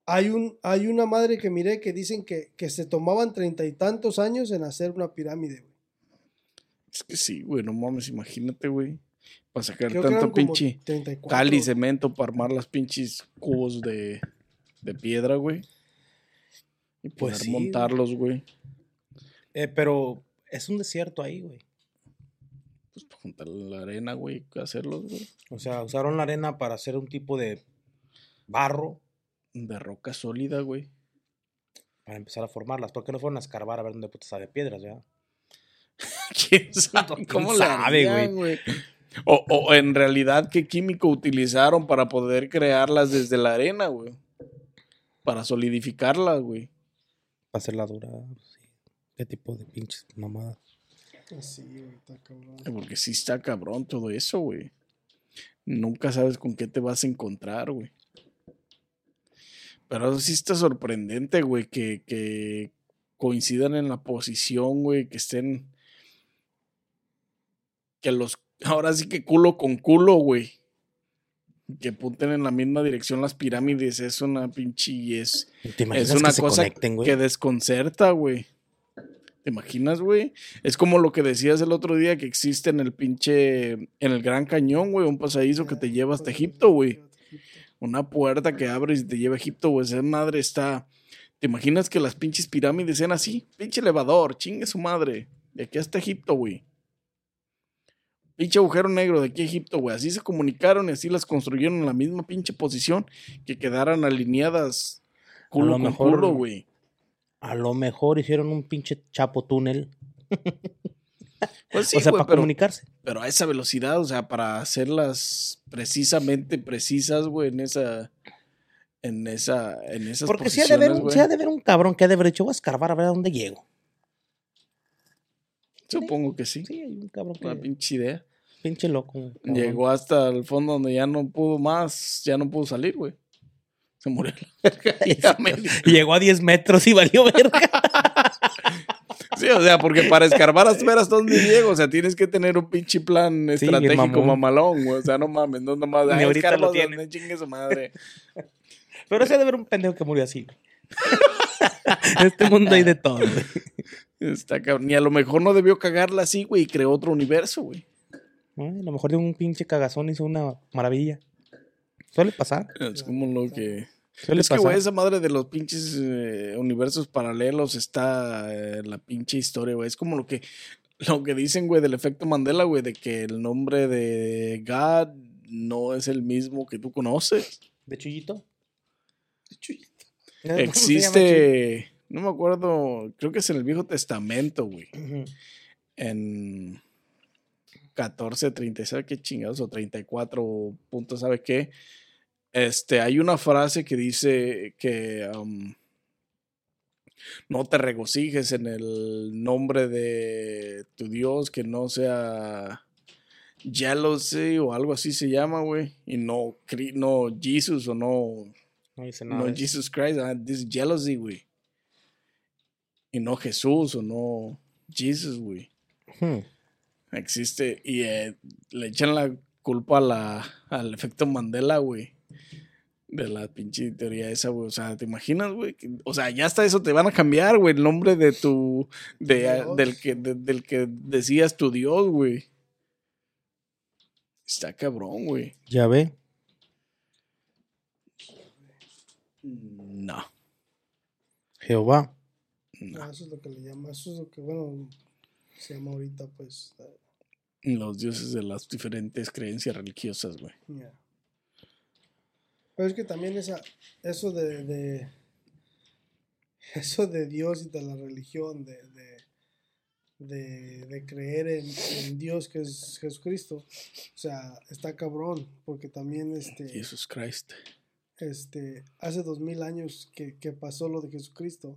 hay un hay una madre que miré que dicen que, que se tomaban treinta y tantos años en hacer una pirámide. güey. Es que sí, güey, no mames, imagínate, güey. Para sacar Creo tanto pinche 34. cal y cemento para armar las pinches cubos de, de piedra, güey. Y poder Pues sí, montarlos, güey. Eh, pero es un desierto ahí, güey. Pues para juntar la arena, güey, hacerlos, güey. O sea, usaron la arena para hacer un tipo de barro De roca sólida, güey. para empezar a formarlas. ¿Por qué no fueron a escarbar a ver dónde puta sabe piedras, ya? ¿Quién sabe ¿Quién cómo sabe, la harían, güey? O, o en realidad, ¿qué químico utilizaron para poder crearlas desde la arena, güey? Para solidificarlas, güey. Para hacer la dura. sí. ¿Qué tipo de pinches mamadas? Sí, güey, está cabrón. Porque sí está cabrón todo eso, güey. Nunca sabes con qué te vas a encontrar, güey. Pero sí está sorprendente, güey, que, que coincidan en la posición, güey, que estén. Que los. Ahora sí que culo con culo, güey. Que apunten en la misma dirección las pirámides. Es una pinche. y Es, ¿Te imaginas es una que cosa conecten, que desconcerta, güey. ¿Te imaginas, güey? Es como lo que decías el otro día que existe en el pinche. En el Gran Cañón, güey. Un pasadizo que te lleva hasta Egipto, güey. Una puerta que abres y te lleva a Egipto, güey. Esa madre está. ¿Te imaginas que las pinches pirámides sean así? Pinche elevador, chingue su madre. De aquí hasta Egipto, güey. Pinche agujero negro de aquí a Egipto, güey. Así se comunicaron y así las construyeron en la misma pinche posición que quedaran alineadas culo lo con mejor- culo, güey. A lo mejor hicieron un pinche chapo túnel. Pues sí, o sea, para pero, comunicarse. pero a esa velocidad, o sea, para hacerlas precisamente precisas, güey, en esa. En esa. En esas Porque ha, de haber sí ha de haber un cabrón que ha de haber dicho, voy a escarbar a ver a dónde llego. Supongo que sí. Sí, hay un cabrón que... Una pinche idea. Pinche loco. cabrón. Llegó hasta el fondo donde ya no pudo más, ya no pudo salir, güey. Se murió Llegó a 10 metros y valió verga. Sí, o sea, porque para escarbar hasta ver hasta dónde llego, o sea, tienes que tener un pinche plan Sí, estratégico mamalón, güey. O sea, no mames, no nomás. Ni "Ay, ahorita lo tiene". chingue su madre. Pero sí ha de haber un pendejo que murió así. en este mundo hay de todo, güey. Está cabrón. Ni a lo mejor no debió cagarla así, güey, y creó otro universo, güey. Ay, A lo mejor de un pinche cagazón hizo una maravilla. Suele pasar. Es como lo que Suele Es que, güey, esa madre de los pinches eh, universos paralelos está eh, la pinche historia, güey. Es como lo que, lo que dicen, güey, del efecto Mandela, güey, de que el nombre de God no es el mismo que tú conoces. ¿De Chuyito? Existe, no me acuerdo, creo que es en el Viejo Testamento, güey. En 14, 30, ¿sabe qué chingados? O 34 puntos, ¿sabe qué? Este, hay una frase que dice que um, no te regocijes en el nombre de tu Dios, que no sea jealousy o algo así se llama, güey. Y no, no Jesus o no, No dice nada. no. Jesus Christ, ah, this jealousy, güey. Y no Jesús o no Jesus, güey. Hmm. Existe y eh, le echan la culpa a la, al efecto Mandela, güey. De la pinche teoría esa, güey. O sea, ¿te imaginas, güey? O sea, ya hasta eso te van a cambiar, güey, el nombre de tu. De, del, que, de- del que decías tu Dios, güey. Está cabrón, güey. Ya ve. No. Jehová. No. Ah, eso es lo que le llama, eso es lo que, bueno, se llama ahorita, pues, Los dioses de las diferentes creencias religiosas, güey. Pero es que también esa, eso de, de- eso de Dios y de la religión, de, de, de, de creer en, en Dios que es Jesucristo, o sea, está cabrón, porque también este, Jesus Christ. este, hace dos mil años que, que pasó lo de Jesucristo,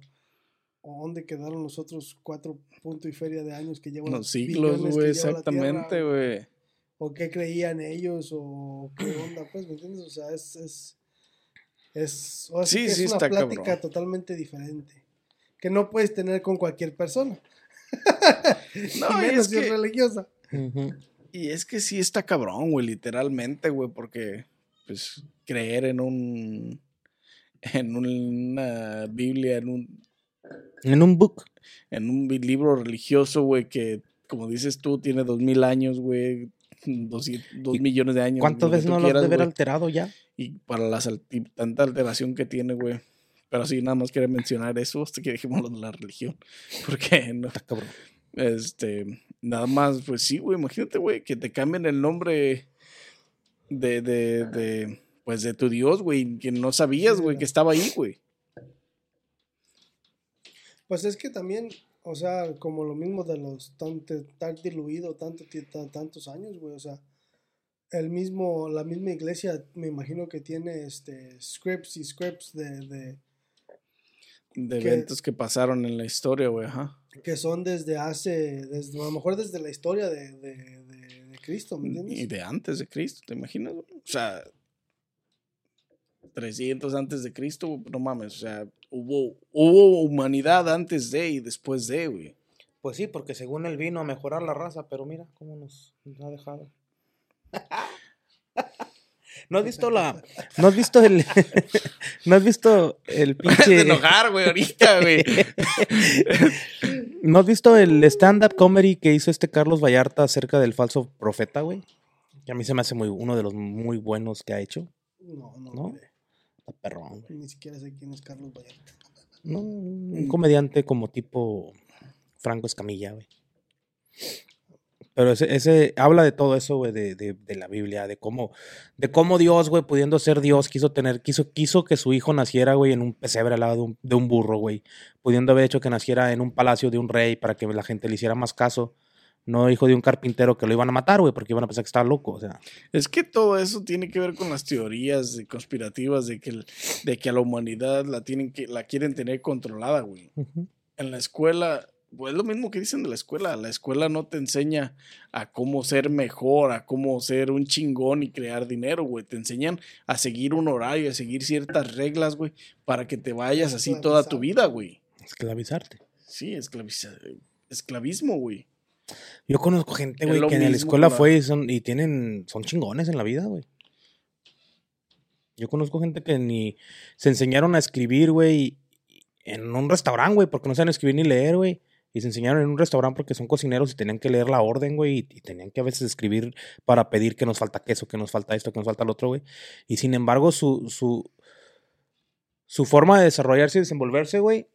¿o ¿dónde quedaron los otros cuatro puntos y feria de años que llevan Los siglos, güey, que exactamente, güey. o qué creían ellos o qué onda, pues, ¿me entiendes? O sea, es es es, ahora sí Sí, que sí es una está plática cabrón. totalmente diferente que no puedes tener con cualquier persona. No, y y menos es si es que- religiosa. Y es que sí está cabrón, güey, literalmente, güey, porque, pues, creer en un. En una Biblia, en un, En un book. en un libro religioso, güey, que, como dices tú, tiene dos mil años, güey, dos, dos ¿Y millones de años. ¿Cuántas veces no lo has de ver alterado ya? Y para la tanta alteración que tiene, güey. Pero sí, nada más quería mencionar eso hasta que dijimos lo de la religión. Porque no, Está cabrón. Este, nada más, pues sí, güey, imagínate, güey, que te cambien el nombre de, de, de, pues de tu Dios, güey, que no sabías, güey, que estaba ahí, güey. Pues es que también, o sea, como lo mismo de los tan, tan diluido tanto, tantos años, güey, o sea, el mismo, la misma iglesia, me imagino que tiene este scripts y scripts de, de De Que- eventos que pasaron en la historia, güey, ajá. que son desde hace, desde, a lo mejor desde la historia de, de, de- de Cristo, ¿me entiendes? Y de antes de Cristo, ¿te imaginas? güey? O sea, 300 antes de Cristo, no mames, o sea, hubo, hubo humanidad antes de y después de, güey. Pues sí, porque según él vino a mejorar la raza, pero mira cómo nos, nos ha dejado. ¿No has visto la. ¿No has visto el. ¿No has visto el de pinche. enojar, güey, ahorita, güey. ¿No has visto el stand-up comedy que hizo este Carlos Vallarta acerca del falso profeta, güey? Que a mí se me hace muy, uno de los muy buenos que ha hecho. No, no, ¿No? Está perrón, güey. ni siquiera sé quién es Carlos Vallarta. No, un comediante como tipo Franco Escamilla, güey. Pero ese, ese habla de todo eso, güey, de, de, de la Biblia, de cómo, de cómo Dios, güey, pudiendo ser Dios, quiso tener, quiso, quiso que su hijo naciera, güey, en un pesebre al lado de un, de un burro, güey. Pudiendo haber hecho que naciera en un palacio de un rey para que la gente le hiciera más caso. No hijo de un carpintero que lo iban a matar, güey, porque iban a pensar que estaba loco, o sea. Es que todo eso tiene que ver con las teorías conspirativas de que, el- de que a la humanidad la tienen que, la quieren tener controlada, güey. En la escuela, pues es lo mismo que dicen de la escuela. La escuela no te enseña a cómo ser mejor, a cómo ser un chingón y crear dinero, güey. Te enseñan a seguir un horario, a seguir ciertas reglas, güey, para que te vayas así toda tu vida, güey. Esclavizarte. Sí, esclaviza- esclavismo, güey. Yo conozco gente, güey, que en la escuela fue y, son, y tienen, son chingones en la vida, güey. Yo conozco gente que ni se enseñaron a escribir, güey, en un restaurante, güey, porque no saben escribir ni leer, güey. Y se enseñaron en un restaurante porque son cocineros y tenían que leer la orden, güey, y, y tenían que a veces escribir para pedir que nos falta queso, que nos falta esto, que nos falta lo otro, güey. Y sin embargo, su, su, su forma de desarrollarse y desenvolverse, güey,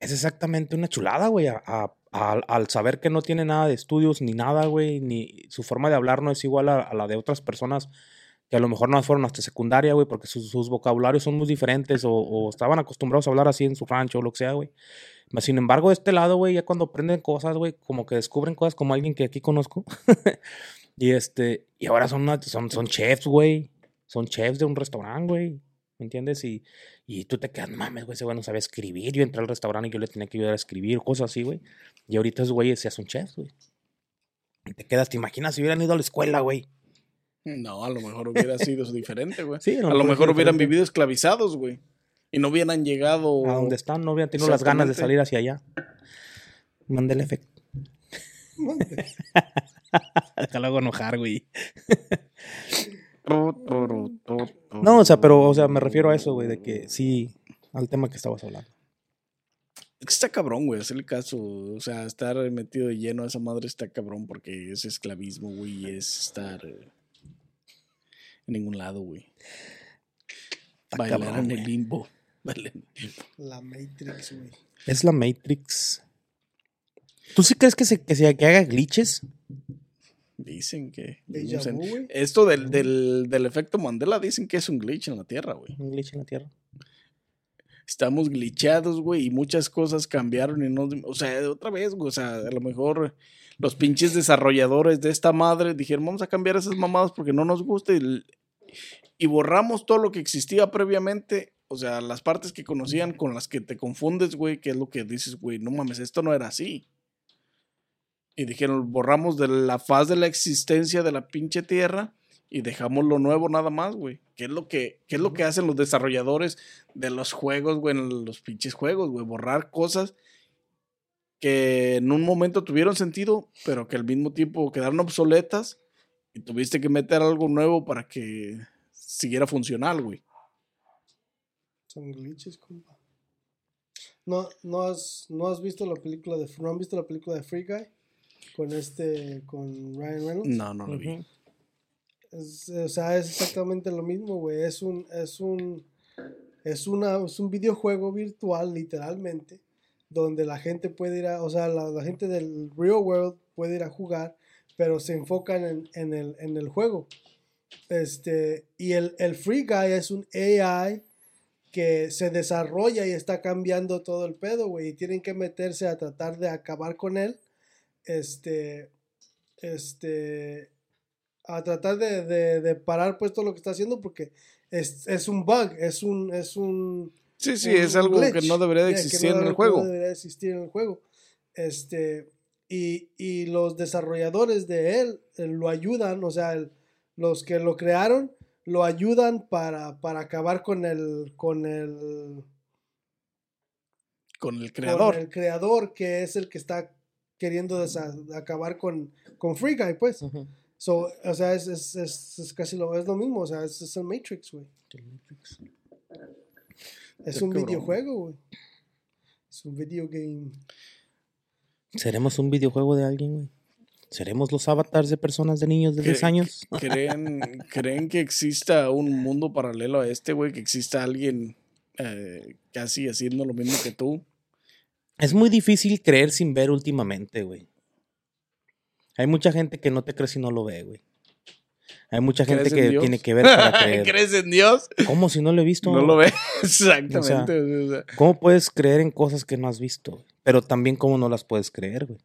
es exactamente una chulada, güey. a- a- al- al saber que no tiene nada de estudios ni nada, güey, ni su forma de hablar no es igual a, la de otras personas que a lo mejor no fueron hasta secundaria, güey, porque sus, vocabularios son muy diferentes o, estaban acostumbrados a hablar así en su rancho o lo que sea, güey. Sin embargo, de este lado, güey, ya cuando aprenden cosas, güey, como que descubren cosas como alguien que aquí conozco. y este, y ahora son, son, son chefs, güey. Son chefs de un restaurante, güey. ¿Me entiendes? Y, y tú te quedas, mames, güey, ese güey no sabe escribir. Yo entré al restaurante y yo le tenía que ayudar a escribir, cosas así, güey. Y ahorita esos güeyes ya son chefs, güey. Y te quedas, te imaginas si hubieran ido a la escuela, güey. No, a lo mejor hubiera sido diferente, güey. Sí, a lo mejor es hubieran diferente. vivido esclavizados, güey. Y no hubieran llegado. A donde están, no hubieran tenido las ganas de salir hacia allá. Mande el efecto. Déjalo enojar, güey. No, o sea, pero, o sea, me refiero a eso, güey, de que sí, al tema que estabas hablando. Es que está cabrón, güey, hacerle caso. O sea, estar metido de lleno a esa madre está cabrón porque es esclavismo, güey, y es estar en ningún lado, güey. Bailar cabrón, en el güey. limbo. Bailar en el limbo. La Matrix, güey. Es la Matrix. ¿Tú sí crees que se, que se que haga glitches? Dicen que. Sé, vu, güey. esto del, del, del efecto Mandela dicen que es un glitch en la Tierra, güey. Un glitch en la Tierra. Estamos glitchados, güey, y muchas cosas cambiaron y no. O sea, otra vez, güey, o sea, a lo mejor los pinches desarrolladores de esta madre dijeron, vamos a cambiar esas mamadas porque no nos gusta y, y borramos todo lo que existía previamente. O sea, las partes que conocían con las que te confundes, güey, que es lo que dices, güey, no mames, esto no era así. Y dijeron, borramos de la faz de la existencia de la pinche tierra y dejamos lo nuevo nada más, güey. ¿Qué es lo que, qué es lo que hacen los desarrolladores de los juegos, güey, en los pinches juegos, güey? Borrar cosas que en un momento tuvieron sentido, pero que al mismo tiempo quedaron obsoletas y tuviste que meter algo nuevo para que siguiera funcional, güey. Son glitches, compa. ¿No, no, has, ¿No has visto la película de... ¿No han visto la película de Free Guy? Con este... Con Ryan Reynolds. No, no lo vi. Es- o sea, es exactamente lo mismo, güey. Es un, es un, es una, es un videojuego virtual, literalmente, donde la gente puede ir a, o sea, la, la gente del real world puede ir a jugar, pero se enfocan en, en el, en el juego. Este, y el, el Free Guy es un AI que se desarrolla y está cambiando todo el pedo, güey, y tienen que meterse a tratar de acabar con él. Este, este, a tratar de, de- de parar pues todo lo que está haciendo porque es, es un bug, es un, es un, Sí, sí, un es algo que no debería de yeah, que existir no en el juego. No debería existir en el juego. Este, y, y los desarrolladores de él eh, lo ayudan, o sea, el- los que lo crearon lo ayudan para, para acabar con el, con el, Con el con creador. el creador que es el que está queriendo desa- acabar con, con Free Guy, pues. So, o sea, es, es, es, es casi lo, es lo mismo, o sea, es, es el Matrix, güey. Es un cabrón. videojuego, güey. Es un video game. ¿Seremos un videojuego de alguien, güey? ¿Seremos los avatars de personas de niños de ¿Qué- 10 años? ¿Creen, ¿Creen que exista un mundo paralelo a este, güey? Que exista alguien eh, casi haciendo lo mismo que tú. Es muy difícil creer sin ver últimamente, güey. Hay mucha gente que no te cree si no lo ve, güey. Hay mucha gente ¿Crees en que tiene que ver para creer. ¿Crees en Dios? ¿Cómo si no lo he visto? No lo ves. Exactamente. o sea, ¿Cómo puedes creer en cosas que no has visto? Pero también cómo no las puedes creer, güey.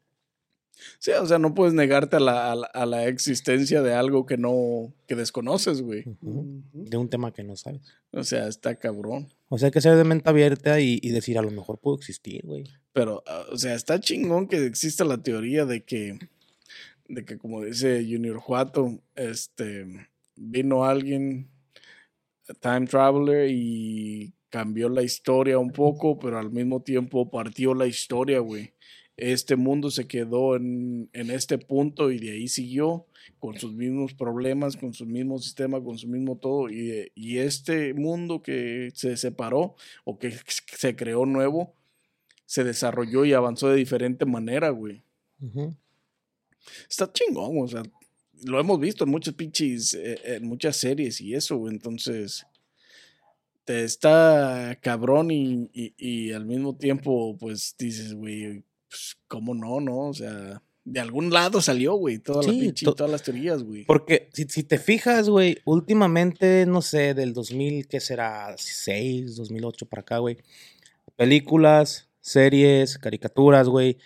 Sí, o sea, no puedes negarte a la, a la- a la existencia de algo que no, que desconoces, güey. De un tema que no sabes. O sea, está cabrón. O sea, hay que ser de mente abierta y, y decir, a lo mejor puedo existir, güey. Pero, ah, o sea, está chingón que exista la teoría de que, de que como dice Junior Juato, este, vino alguien, time traveler, y cambió la historia un poco, pero al mismo tiempo partió la historia, güey. Este mundo se quedó en, en este punto y de ahí siguió con sus mismos problemas, con su mismo sistema, con su mismo todo. Y, y este mundo que se separó o que se creó nuevo, se desarrolló y avanzó de diferente manera, güey. Está chingón, o sea, lo hemos visto en muchas pinches, eh, en muchas series y eso, güey. Entonces, te está cabrón y, y- y al mismo tiempo, pues dices, güey, pues, ¿cómo no, no? O sea, de algún lado salió, güey, toda la Sí, pinche, to- todas las teorías, güey. Porque si, si te fijas, güey, últimamente, no sé, del 2000, ¿qué será? 6, 2008 para acá, güey. Películas, series, caricaturas, güey.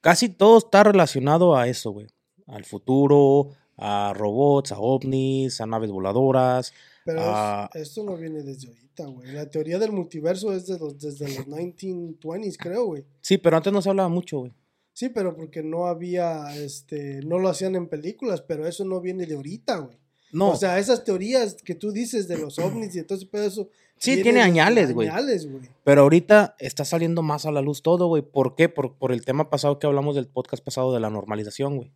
Casi todo está relacionado a eso, güey. Al futuro, a robots, a ovnis, a naves voladoras. Pero Ah. es- esto no viene desde ahorita, güey. La teoría del multiverso es de los, desde los 1920s, creo, güey. Sí, pero antes no se hablaba mucho, güey. Sí, pero porque no había, este, no lo hacían en películas, pero eso no viene de ahorita, güey. No, O sea, esas teorías que tú dices de los ovnis y entonces, pero eso. Sí, tiene desde añales, güey. Añales, güey. Pero ahorita está saliendo más a la luz todo, güey. ¿Por qué? Por, por el tema pasado que hablamos del podcast pasado de la normalización, güey.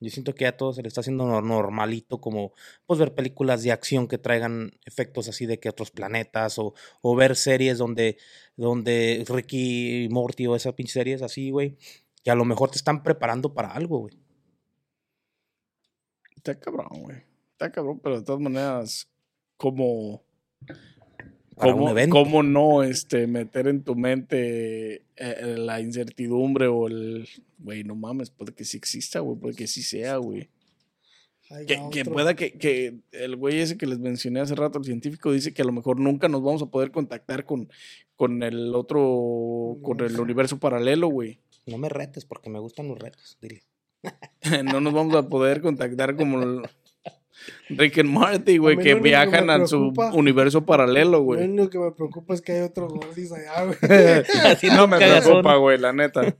Yo siento que ya todo se le está haciendo nor- normalito, como pues ver películas de acción que traigan efectos así de que otros planetas, o, o ver series donde, donde Ricky y Morty o esas pinches series así, güey, que a lo mejor te están preparando para algo, güey. Está cabrón, güey. Está cabrón, pero de todas maneras, ¿cómo, Para un cómo, evento. cómo no este, meter en tu mente eh, la incertidumbre o el, güey, no mames, puede que sí exista, güey, puede que sí sea, güey. Que, pueda que, que el güey ese que les mencioné hace rato, el científico, dice que a lo mejor nunca nos vamos a poder contactar con, con el otro, con el Universo. paralelo, güey. No me retes porque me gustan los retos, dile. no nos vamos a poder contactar como Rick and Marty, güey, que lo viajan a su universo paralelo, Lo güey. único que me preocupa es que hay otros gordis allá, güey. Así no me preocupa, güey, la neta.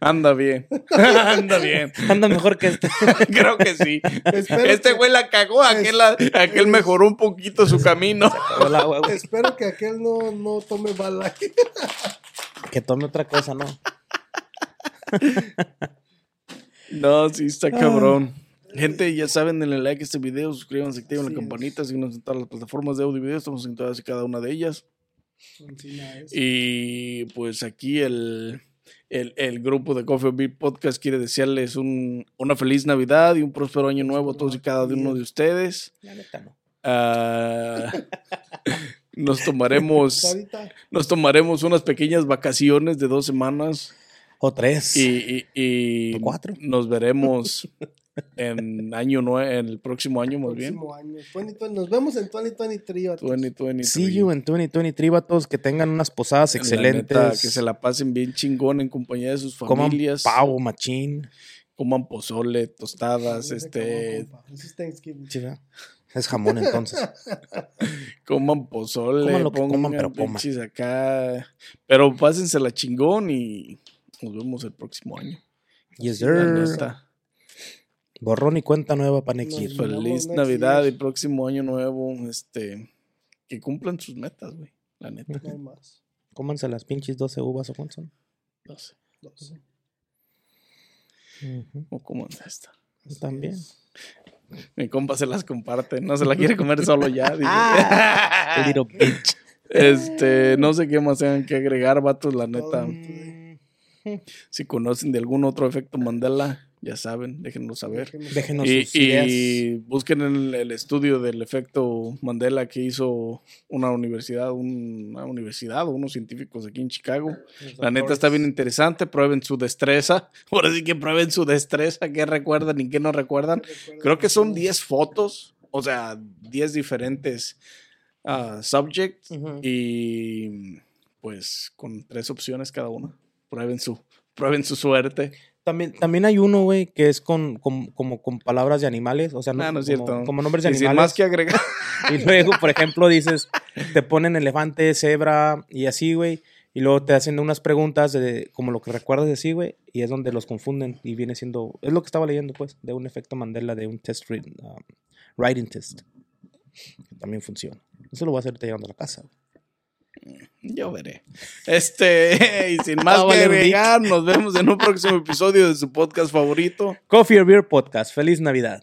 Anda bien. Anda bien. Anda mejor que este. Creo que sí. Espero Este que- güey la cagó, aquel, la- aquel mejoró un poquito su camino. agua. Espero que aquel no, no tome bala. Que tome otra cosa, ¿no? No, sí, está cabrón. Gente, ya saben, denle like a este video, suscríbanse, activen Así la campanita, síguenos en todas las plataformas de audio y video, estamos en todas y cada una de ellas. Y pues aquí el, el, el grupo de Coffee Beer Podcast quiere desearles un, una feliz Navidad y un próspero año nuevo a todos y cada uno de ustedes. La neta no. Ah, nos tomaremos nos tomaremos unas pequeñas vacaciones de dos semanas O tres. y, y- y O cuatro. nos veremos en año nue- en el próximo año más bien. próximo año. 2020, nos vemos en 2023. vatos. 2023. See you en 2023, vatos. Que tengan unas posadas excelentes. neta, que se la pasen bien chingón en compañía de sus Coman familias. pavo, machín. Coman pozole, tostadas, No este, es jamón entonces. coman pozole, Coman lo que coman, pongan pero coman. acá. Pero pásensela chingón y nos vemos el próximo año. yes, sir. Borrón y cuenta nueva para next year. Feliz next Navidad year. y próximo año nuevo. Este, que cumplan sus metas, güey. La neta. No más. Cómanse las pinches 12 uvas o cuántas son. No sé. Dos. Ujú. O cómo es esta. También. Mi compa se las comparte. No se la quiere comer solo ya. Ah, little bitch. este, no sé qué más tengan que agregar, vatos, la neta. Todo. Si conocen de algún otro efecto Mandela, ya saben, déjenos saber. Déjenos Y, sus ideas. y busquen el, el estudio del efecto Mandela que hizo una universidad, una universidad o unos científicos aquí en Chicago. La neta está bien interesante, prueben su destreza. Ahora sí que prueben su destreza, qué recuerdan y qué no recuerdan. Creo que son 10 fotos, o sea, 10 diferentes ah, subjects y pues con tres opciones cada una. Prueben su, prueben su suerte. También, también hay uno, güey, que es con, con- como con palabras de animales. O sea, no, Ah, no es como, cierto. como nombres de Y sin animales. más que agregar. Y luego, por ejemplo, dices, te ponen elefante, cebra y así, güey. Y luego te hacen unas preguntas de como lo que recuerdas de sí, güey. Y es donde los confunden. Y viene siendo. Es lo que estaba leyendo, pues, de un efecto Mandela, de un test read- um, writing test. También funciona. Eso lo voy a hacer llegando a la casa. güey. Yo veré. Este, y sin más Ah, que agregar, nos vemos en un próximo episodio de su podcast favorito. Coffee or Beer Podcast. Feliz Navidad.